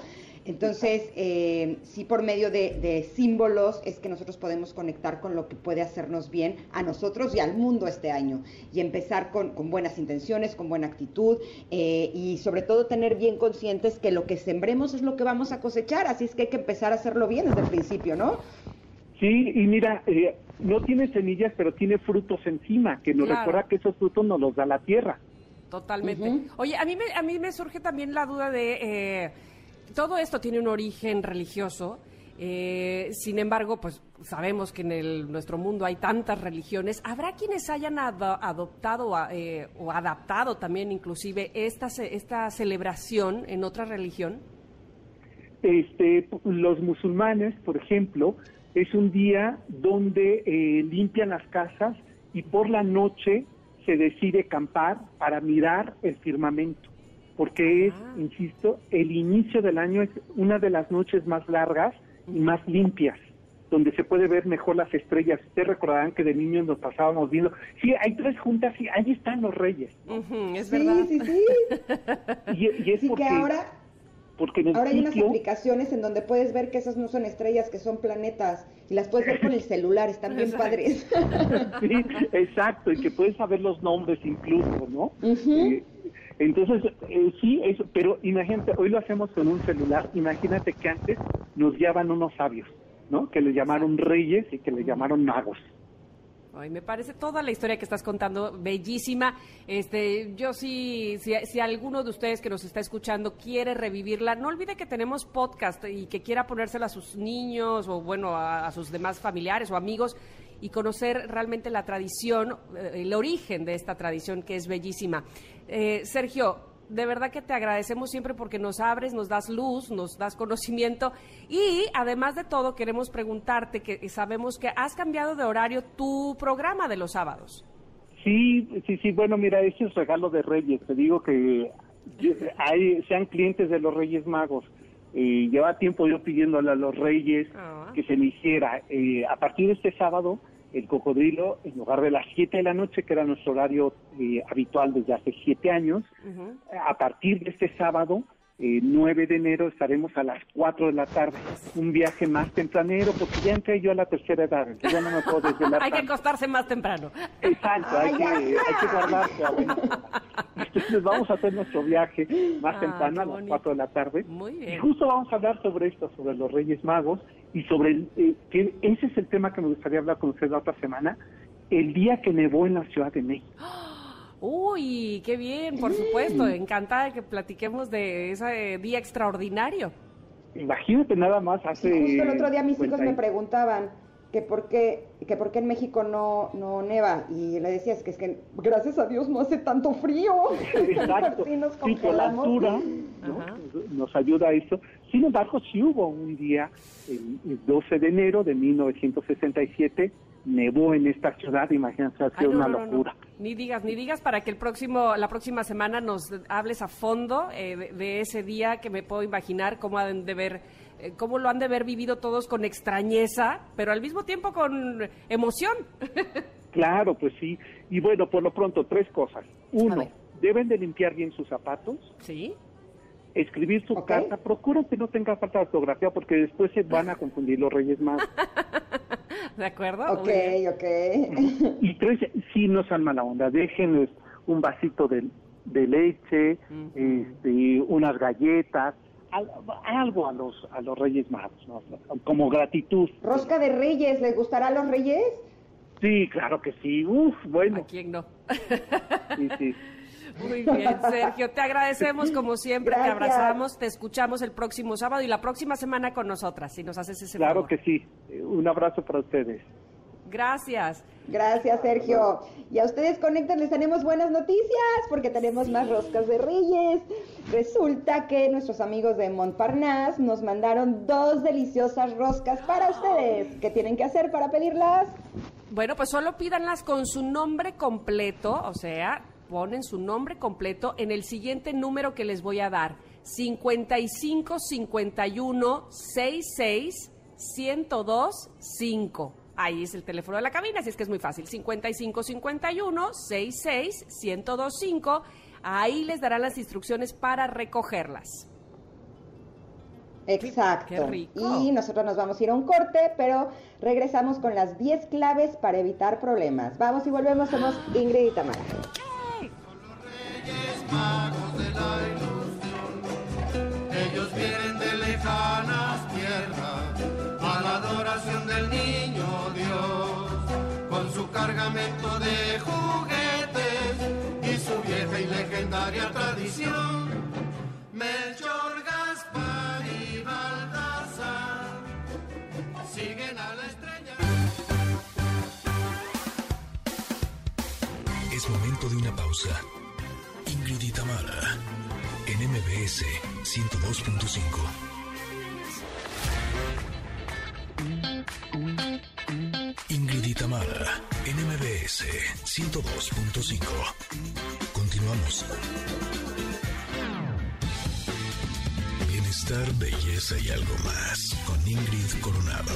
Entonces, eh, sí por medio de, de símbolos es que nosotros podemos conectar con lo que puede hacernos bien a nosotros y al mundo este año y empezar con, con buenas intenciones, con buena actitud eh, y sobre todo tener bien conscientes que lo que sembremos es lo que vamos a cosechar, así es que hay que empezar a hacerlo bien desde el principio, ¿no? Sí, y mira, eh, no tiene semillas, pero tiene frutos encima, que nos Claro. recuerda que esos frutos nos los da la tierra. Totalmente. Oye, a mí, me, a mí me surge también la duda de, eh, todo esto tiene un origen religioso, eh, sin embargo, pues sabemos que en el, nuestro mundo hay tantas religiones. ¿Habrá quienes hayan ado- adoptado a- eh, o adaptado también inclusive esta, esta celebración en otra religión? Este, los musulmanes, por ejemplo, es un día donde eh, limpian las casas y por la noche se decide acampar para mirar el firmamento, porque es, Ah. insisto, el inicio del año es una de las noches más largas y más limpias, donde se puede ver mejor las estrellas. Ustedes recordarán que de niños nos pasábamos viendo, sí, hay tres juntas y ahí están los reyes. Es sí, verdad. sí, sí. Y, y es Sí porque, que ahora, porque en el ahora hay unas aplicaciones en donde puedes ver que esas no son estrellas, que son planetas y las puedes ver con el celular, están bien Exacto. padres. [LAUGHS] Sí, exacto, y que puedes saber los nombres incluso, ¿no? Eh, entonces, eh, sí, eso, pero imagínate, hoy lo hacemos con un celular, imagínate que antes nos guiaban unos sabios, ¿no? Que les llamaron reyes y que les llamaron magos. Ay, me parece toda la historia que estás contando bellísima. Este, yo sí, si, si alguno de ustedes que nos está escuchando quiere revivirla, no olvide que tenemos podcast y que quiera ponérsela a sus niños o bueno a, a sus demás familiares o amigos y conocer realmente la tradición, eh, el origen de esta tradición que es bellísima. Eh, Sergio, de verdad que te agradecemos siempre porque nos abres, nos das luz, nos das conocimiento y además de todo queremos preguntarte que sabemos que has cambiado de horario tu programa de los sábados. Sí, sí, sí, bueno, mira, ese es regalo de Reyes. Te digo que hay, sean clientes de los Reyes Magos. Eh, lleva tiempo yo pidiéndole a los Reyes Ah. que se me hiciera. Eh, a partir de este sábado, el cocodrilo, en lugar de las 7 de la noche, que era nuestro horario eh, habitual desde hace 7 años, a partir de este sábado, eh, 9 de enero, estaremos a las 4 de la tarde. Un viaje más tempranero, porque ya entré yo a la tercera edad, entonces ya no me puedo desvelar [LAUGHS] Hay que acostarse más temprano. Exacto, hay Ay, que, hay que guardarse. Entonces vamos a hacer nuestro viaje más Ah, temprano, a las bonito. 4 de la tarde. Muy Y bien. justo vamos a hablar sobre esto, sobre los Reyes Magos y sobre el, eh, que ese es el tema que me gustaría hablar con usted la otra semana, el día que nevó en la Ciudad de México. Uy, qué bien, por supuesto. Encantada de que platiquemos de ese día extraordinario. Imagínate nada más hace... Justo el otro día mis hijos 50 me preguntaban que por qué, que por qué en México no, no neva y le decías que es que gracias a Dios no hace tanto frío. [LAUGHS] Exacto. [LAUGHS] Así nos Sí, por la altura nos ayuda a eso. Sin embargo, sí hubo un día, el, el 12 de enero de 1967, nevó en esta ciudad, imagínense, ha Ay, sido no, una no, no, no. locura. Ni digas, ni digas para que el próximo, la próxima semana nos hables a fondo eh, de, de ese día que me puedo imaginar cómo han de ver, eh, cómo lo han de haber vivido todos con extrañeza, pero al mismo tiempo con emoción. [LAUGHS] Claro, pues sí. Y bueno, por lo pronto, tres cosas. Uno, deben de limpiar bien sus zapatos, ¿Sí? Escribir su Ok. carta, procuren que no tenga falta de ortografía porque después se van a confundir los reyes más. [LAUGHS] ¿De acuerdo? Ok, ok. [LAUGHS] Y tres, sí, no sean mala onda, déjenles un vasito de, de leche, este, unas galletas, al- algo a los a los Reyes Magos, ¿no? como gratitud. Rosca de Reyes, ¿les gustará a los Reyes? Sí, claro que sí. Uf, bueno. ¿A quién no? Sí, sí. [LAUGHS] Muy bien, Sergio, te agradecemos como siempre, te Gracias. abrazamos, te escuchamos el próximo sábado y la próxima semana con nosotras, si nos haces ese Claro favor. que sí. Un abrazo para ustedes. Gracias. Gracias, Sergio. Y a ustedes conectan, les tenemos buenas noticias porque tenemos más roscas de Reyes. Resulta que nuestros amigos de Montparnasse nos mandaron dos deliciosas roscas para ustedes. ¿Qué tienen que hacer para pedirlas? Bueno, pues solo pídanlas con su nombre completo, o sea, ponen su nombre completo en el siguiente número que les voy a dar. 55 51 66 102 5. Ahí es el teléfono de la cabina, así es que es muy fácil. 55 51 66 102 5. Ahí les darán las instrucciones para recogerlas. Exacto. Qué rico. Y nosotros nos vamos a ir a un corte, pero regresamos con las 10 claves para evitar problemas. Vamos y volvemos, somos Ingrid y Tamara. Magos de la ilusión. Ellos vienen de lejanas tierras a la adoración del niño Dios, con su cargamento de juguetes y su vieja y legendaria tradición. Melchor, Gaspar y Baltasar siguen a la estrella. Es momento de una pausa. Ingrid y Tamara, en MBS 102.5. Ingrid y Tamara, en MBS 102.5. Continuamos. Bienestar, belleza y algo más con Ingrid Coronado.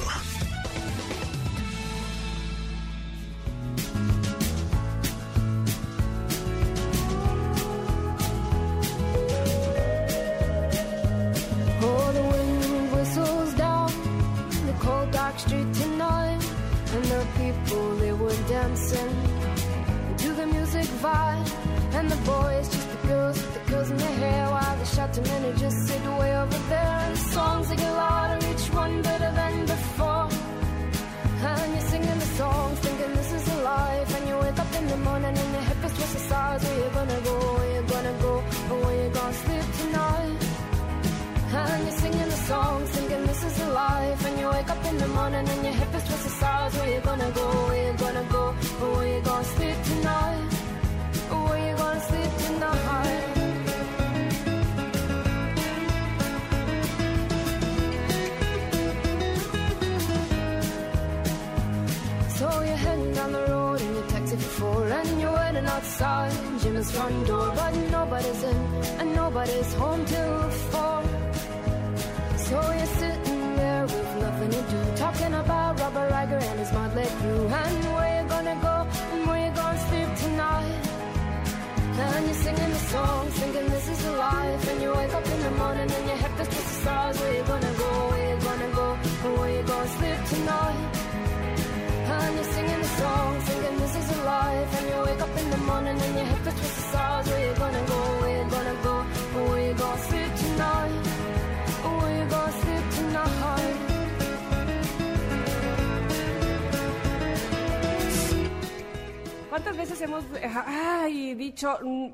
Mm,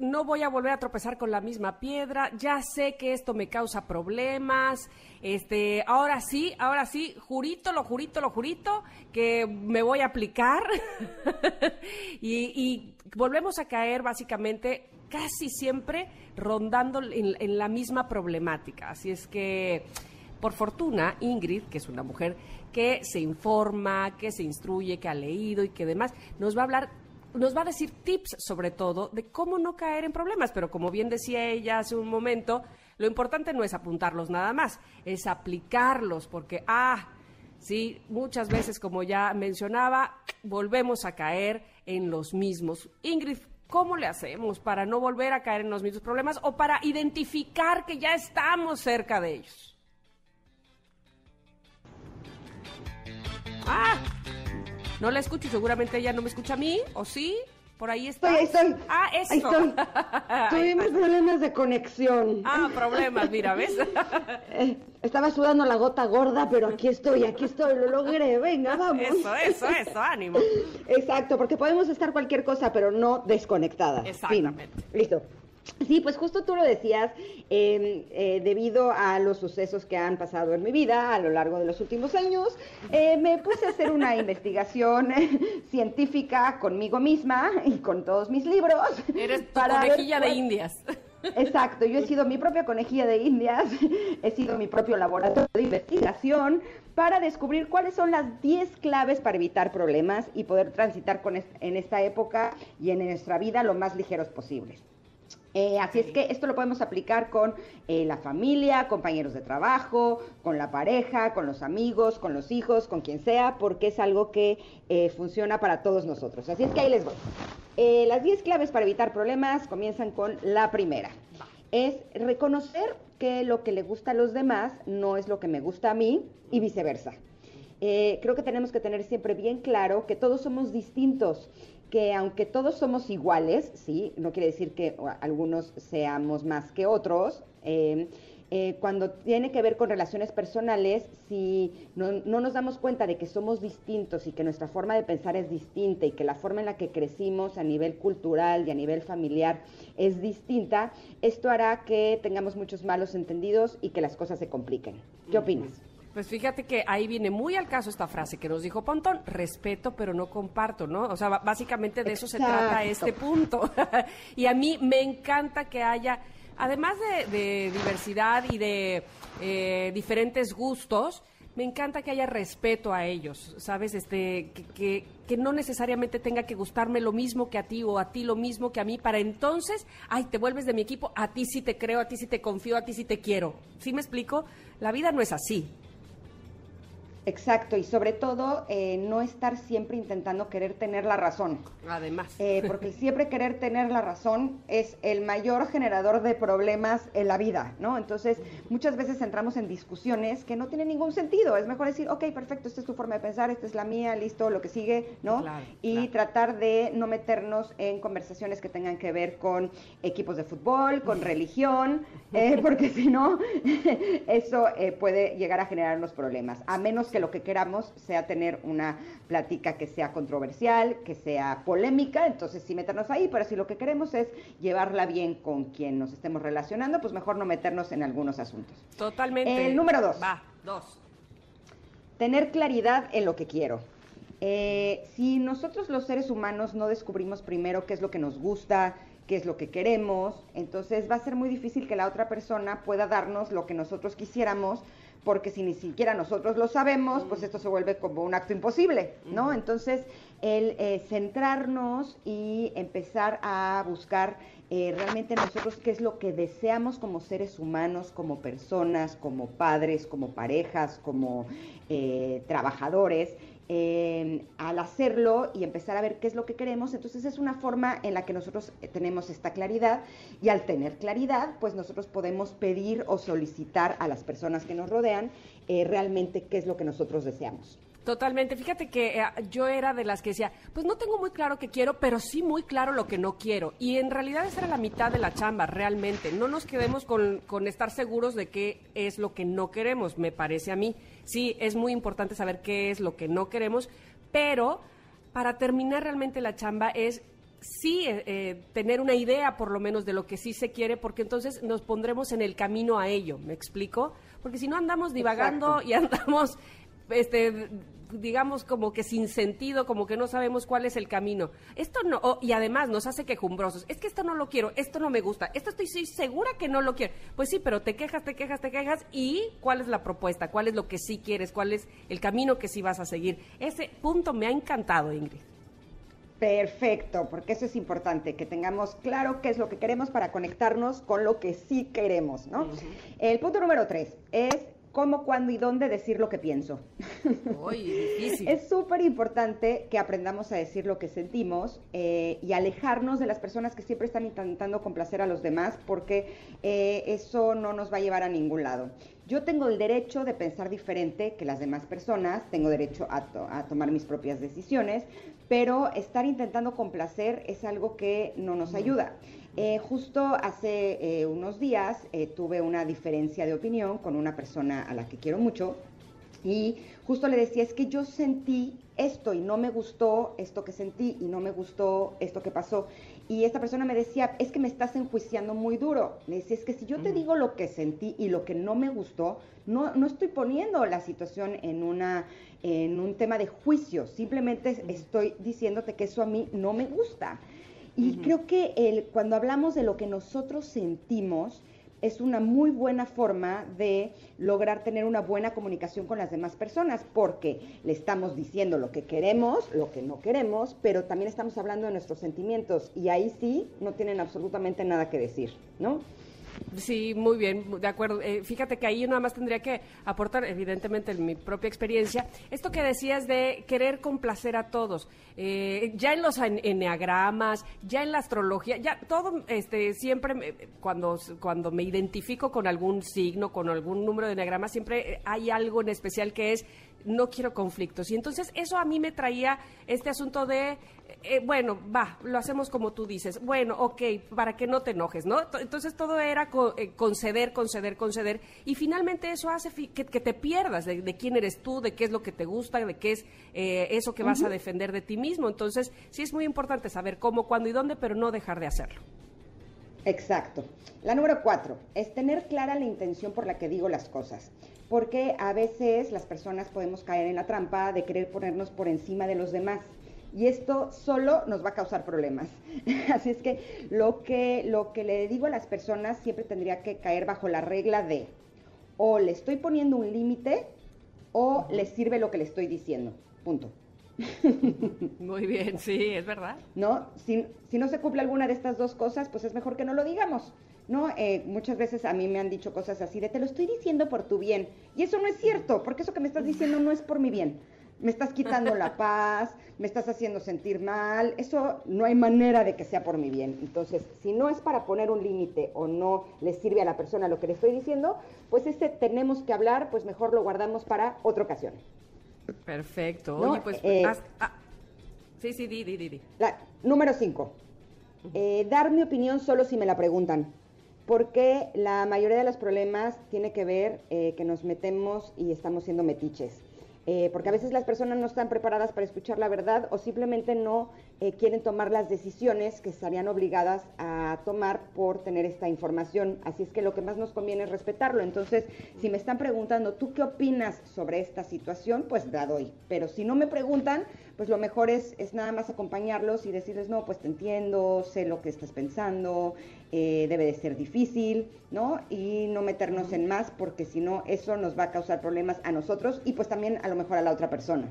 no voy a volver a tropezar con la misma piedra, ya sé que esto me causa problemas, este, ahora sí, ahora sí, jurito, lo jurito, lo jurito, que me voy a aplicar [LAUGHS] y, y volvemos a caer básicamente casi siempre rondando en, en la misma problemática. Así es que, por fortuna, Ingrid, que es una mujer que se informa, que se instruye, que ha leído y que demás, nos va a hablar, nos va a decir tips sobre todo de cómo no caer en problemas. Pero como bien decía ella hace un momento, lo importante no es apuntarlos nada más, es aplicarlos, porque, ah, sí, muchas veces, como ya mencionaba, volvemos a caer en los mismos. Ingrid, ¿cómo le hacemos para no volver a caer en los mismos problemas o para identificar que ya estamos cerca de ellos? Ah, no la escucho, seguramente ella no me escucha a mí, ¿o sí? Por ahí está. Estoy, ahí estoy. Ah, eso. Ahí estoy. [LAUGHS] Tuvimos problemas de conexión. Ah, problemas, mira, ¿ves? [LAUGHS] Eh, Estaba sudando la gota gorda, pero aquí estoy, aquí estoy, lo logré. Venga, vamos. Eso, eso, eso, ánimo. [LAUGHS] Exacto, porque podemos estar cualquier cosa, pero no desconectada. Fin. Exactamente. Listo. Sí, pues justo tú lo decías, eh, eh, debido a los sucesos que han pasado en mi vida a lo largo de los últimos años, eh, me puse a hacer una [LAUGHS] investigación [LAUGHS] científica conmigo misma y con todos mis libros. Eres tu para ver conejilla de indias. [LAUGHS] Exacto, yo he sido mi propia conejilla de indias, he sido mi propio laboratorio de investigación para descubrir cuáles son las 10 claves para evitar problemas y poder transitar con est- en esta época y en nuestra vida lo más ligeros posibles. Eh, así es que esto lo podemos aplicar con eh, la familia, compañeros de trabajo, con la pareja, con los amigos, con los hijos, con quien sea, porque es algo que eh, funciona para todos nosotros. Así es que ahí les voy. Las 10 claves para evitar problemas comienzan con la primera. Es reconocer que lo que le gusta a los demás no es lo que me gusta a mí y viceversa. Creo que tenemos que tener siempre bien claro que todos somos distintos, que aunque todos somos iguales, sí, no quiere decir que algunos seamos más que otros, eh, eh, cuando tiene que ver con relaciones personales, si no, no nos damos cuenta de que somos distintos y que nuestra forma de pensar es distinta y que la forma en la que crecimos a nivel cultural y a nivel familiar es distinta, esto hará que tengamos muchos malos entendidos y que las cosas se compliquen. ¿Qué opinas? Pues fíjate que ahí viene muy al caso esta frase que nos dijo Pontón, respeto pero no comparto, ¿no? O sea, básicamente de eso se trata este punto. [LAUGHS] y a mí me encanta que haya, además de, de diversidad y de eh, diferentes gustos, me encanta que haya respeto a ellos, ¿sabes? Este, que, que, que no necesariamente tenga que gustarme lo mismo que a ti o a ti lo mismo que a mí, para entonces, ay, te vuelves de mi equipo, a ti sí te creo, a ti sí te confío, a ti sí te quiero. ¿Sí me explico? La vida no es así. Exacto, y sobre todo eh, no estar siempre intentando querer tener la razón. Además. Eh, porque siempre querer tener la razón es el mayor generador de problemas en la vida, ¿no? Entonces, muchas veces entramos en discusiones que no tienen ningún sentido. Es mejor decir, ok, perfecto, esta es tu forma de pensar, esta es la mía, listo, lo que sigue, ¿no? Claro, y tratar de no meternos en conversaciones que tengan que ver con equipos de fútbol, con religión, eh, porque si no, [LAUGHS] eso eh, puede llegar a generarnos problemas, a menos que lo que queramos sea tener una plática que sea controversial, que sea polémica, entonces sí meternos ahí, pero si lo que queremos es llevarla bien con quien nos estemos relacionando, pues mejor no meternos en algunos asuntos. Totalmente. El número dos. Va, dos. Tener claridad en lo que quiero. Eh, si nosotros los seres humanos no descubrimos primero qué es lo que nos gusta, qué es lo que queremos, entonces va a ser muy difícil que la otra persona pueda darnos lo que nosotros quisiéramos, porque si ni siquiera nosotros lo sabemos, pues esto se vuelve como un acto imposible, ¿no? Entonces, el eh, centrarnos y empezar a buscar eh, realmente nosotros qué es lo que deseamos como seres humanos, como personas, como padres, como parejas, como eh, trabajadores, al hacerlo y empezar a ver qué es lo que queremos, entonces es una forma en la que nosotros eh, tenemos esta claridad y al tener claridad, pues nosotros podemos pedir o solicitar a las personas que nos rodean eh, realmente qué es lo que nosotros deseamos. Totalmente. Fíjate que eh, yo era de las que decía, pues no tengo muy claro qué quiero, pero sí muy claro lo que no quiero. Y en realidad esa era la mitad de la chamba, realmente. No nos quedemos con, con estar seguros de qué es lo que no queremos, me parece a mí. Sí, es muy importante saber qué es lo que no queremos, pero para terminar realmente la chamba es sí eh, eh, tener una idea por lo menos de lo que sí se quiere, porque entonces nos pondremos en el camino a ello, ¿me explico? Porque si no andamos divagando Exacto. y andamos, este, digamos como que sin sentido, como que no sabemos cuál es el camino. Esto no, oh, y además nos hace quejumbrosos. Es que esto no lo quiero, esto no me gusta, esto estoy segura que no lo quiero. Pues sí, pero te quejas, te quejas, te quejas. ¿Y cuál es la propuesta? ¿Cuál es lo que sí quieres? ¿Cuál es el camino que sí vas a seguir? Ese punto me ha encantado, Ingrid. Perfecto, porque eso es importante, que tengamos claro qué es lo que queremos para conectarnos con lo que sí queremos, ¿no? El punto número tres es cómo, cuándo y dónde decir lo que pienso. [LAUGHS] Es súper importante que aprendamos a decir lo que sentimos eh, y alejarnos de las personas que siempre están intentando complacer a los demás porque eh, eso no nos va a llevar a ningún lado. Yo tengo el derecho de pensar diferente que las demás personas, tengo derecho a, to- a tomar mis propias decisiones, pero estar intentando complacer es algo que no nos ayuda. Eh, justo hace eh, unos días eh, tuve una diferencia de opinión con una persona a la que quiero mucho y justo le decía, es que yo sentí esto y no me gustó esto que sentí y no me gustó esto que pasó. Y esta persona me decía, es que me estás enjuiciando muy duro. Le decía, es que si yo te digo lo que sentí y lo que no me gustó, no, no estoy poniendo la situación en, una, en un tema de juicio, simplemente estoy diciéndote que eso a mí no me gusta. Y creo que el, cuando hablamos de lo que nosotros sentimos, es una muy buena forma de lograr tener una buena comunicación con las demás personas, porque le estamos diciendo lo que queremos, lo que no queremos, pero también estamos hablando de nuestros sentimientos y ahí sí no tienen absolutamente nada que decir, ¿no? Sí, muy bien, de acuerdo. Eh, fíjate que ahí yo nada más tendría que aportar, evidentemente, en mi propia experiencia, esto que decías de querer complacer a todos. Eh, ya en los en- enneagramas, ya en la astrología, ya todo, este, siempre me- cuando, cuando me identifico con algún signo, con algún número de enneagrama, siempre hay algo en especial que es no quiero conflictos. Y entonces eso a mí me traía este asunto de, eh, bueno, va, lo hacemos como tú dices. Bueno, ok, para que no te enojes, ¿no? To- Entonces todo era co- eh, conceder, conceder, conceder. Y finalmente eso hace fi- que, que te pierdas de, de quién eres tú, de qué es lo que te gusta, de qué es eh, eso que vas a defender de ti mismo. Entonces sí es muy importante saber cómo, cuándo y dónde, pero no dejar de hacerlo. Exacto. La número cuatro es tener clara la intención por la que digo las cosas. Porque a veces las personas podemos caer en la trampa de querer ponernos por encima de los demás. Y esto solo nos va a causar problemas. [LAUGHS] Así es que lo que, lo que le digo a las personas siempre tendría que caer bajo la regla de o le estoy poniendo un límite o le sirve lo que le estoy diciendo. Punto. [LAUGHS] Muy bien, sí, es verdad. ¿no? Si, si no se cumple alguna de estas dos cosas, pues es mejor que no lo digamos, ¿no? Eh, muchas veces a mí me han dicho cosas así de, te lo estoy diciendo por tu bien, y eso no es cierto, porque eso que me estás diciendo no es por mi bien. Me estás quitando la [LAUGHS] paz, me estás haciendo sentir mal, eso no hay manera de que sea por mi bien. Entonces, si no es para poner un límite o no le sirve a la persona lo que le estoy diciendo, pues ese tenemos que hablar, pues mejor lo guardamos para otra ocasión. Perfecto. No, Oye, pues... eh, haz- ah, sí, sí, di, di, di. La, número 5. dar mi opinión solo si me la preguntan. Porque la mayoría de los problemas tiene que ver eh, que nos metemos y estamos siendo metiches. Eh, porque a veces las personas no están preparadas para escuchar la verdad o simplemente no eh, quieren tomar las decisiones que estarían obligadas a tomar por tener esta información. Así es que lo que más nos conviene es respetarlo. Entonces, si me están preguntando, ¿tú qué opinas sobre esta situación? Pues la doy. Pero si no me preguntan, pues lo mejor es, es nada más acompañarlos y decirles, no, pues te entiendo, sé lo que estás pensando, eh, debe de ser difícil, ¿no? Y no meternos en más porque si no, eso nos va a causar problemas a nosotros y pues también a lo mejor a la otra persona.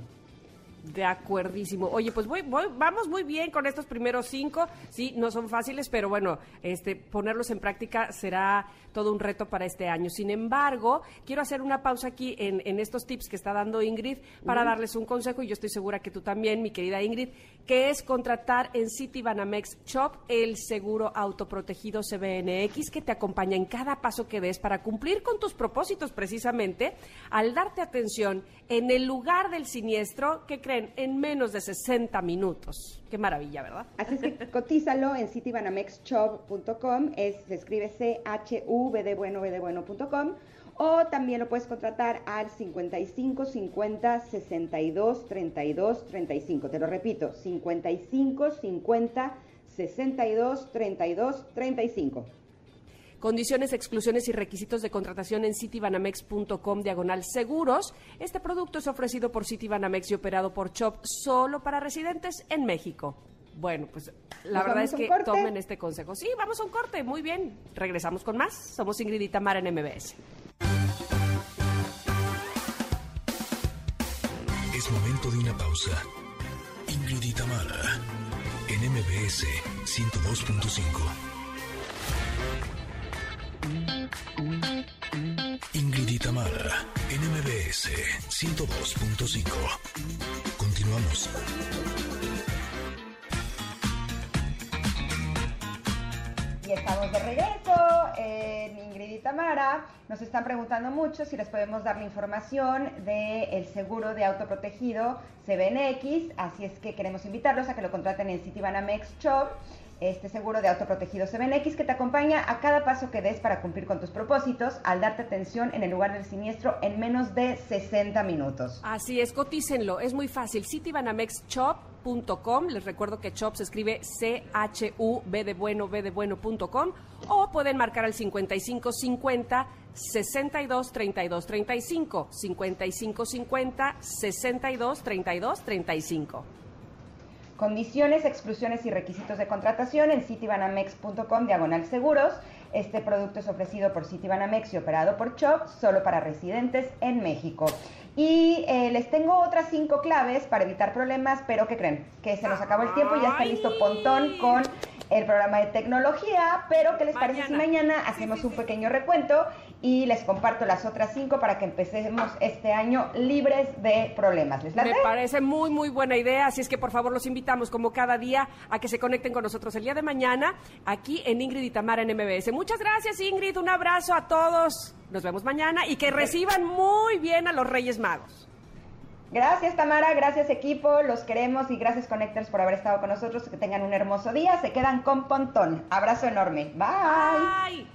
De acuerdísimo. Oye, pues voy, voy- vamos muy bien con estos primeros cinco. Sí, no son fáciles, pero bueno, este, ponerlos en práctica será todo un reto para este año. Sin embargo, quiero hacer una pausa aquí en, en estos tips que está dando Ingrid para darles un consejo, y yo estoy segura que tú también, mi querida Ingrid, que es contratar en City Banamex Shop el seguro autoprotegido CBNX que te acompaña en cada paso que des para cumplir con tus propósitos precisamente al darte atención en el lugar del siniestro que creen en menos de 60 minutos. Qué maravilla, ¿verdad? Así es que [LAUGHS] cotízalo en citybanamex.com, es, se escribe C-H-U-B de bueno, B de bueno.com, o también lo puedes contratar al 55 50 62 32 35. Te lo repito, 55 50 62 32 35. Condiciones, exclusiones y requisitos de contratación en citibanamex.com diagonal seguros. Este producto es ofrecido por Citibanamex y operado por Chop solo para residentes en México. Bueno, pues la ¿Nos verdad es que corte? tomen este consejo. Sí, vamos a un corte, muy bien. Regresamos con más. Somos Ingrid y Tamara en MBS. Es momento de una pausa. Ingrid y Tamara, en MBS 102.5. Ingrid y Tamara, en MBS 102.5. Continuamos. Y estamos de regreso en Ingrid y y Tamara. Nos están preguntando mucho si les podemos dar la información del seguro de autoprotegido CBNX, así es que queremos invitarlos a que lo contraten en Citibanamex Shop. Este seguro de autoprotegido CBNX que te acompaña a cada paso que des para cumplir con tus propósitos al darte atención en el lugar del siniestro en menos de 60 minutos. Así es, cotícenlo, es muy fácil. Citibanamexshop.com, les recuerdo que Shop se escribe C-H-U-B de bueno, B de bueno.com, o pueden marcar al 5550 62 32 35, 5550 62 32 35. Condiciones, exclusiones y requisitos de contratación en citibanamex.com diagonal seguros. Este producto es ofrecido por Citibanamex y operado por CHOP solo para residentes en México. Y eh, les tengo otras cinco claves para evitar problemas, pero ¿qué creen? Que se nos acabó el tiempo y ya está listo Pontón con el programa de tecnología, pero ¿qué les parece si mañana hacemos un pequeño recuento y les comparto las otras cinco para que empecemos este año libres de problemas? ¿Les late? Me parece muy, muy buena idea, así es que por favor los invitamos como cada día a que se conecten con nosotros el día de mañana aquí en Ingrid y Tamara en MBS. Muchas gracias Ingrid, un abrazo a todos, nos vemos mañana y que reciban muy bien a los Reyes Magos. Gracias Tamara, gracias equipo, los queremos y gracias Connectors por haber estado con nosotros. Que tengan un hermoso día, se quedan con Pontón. Abrazo enorme, bye.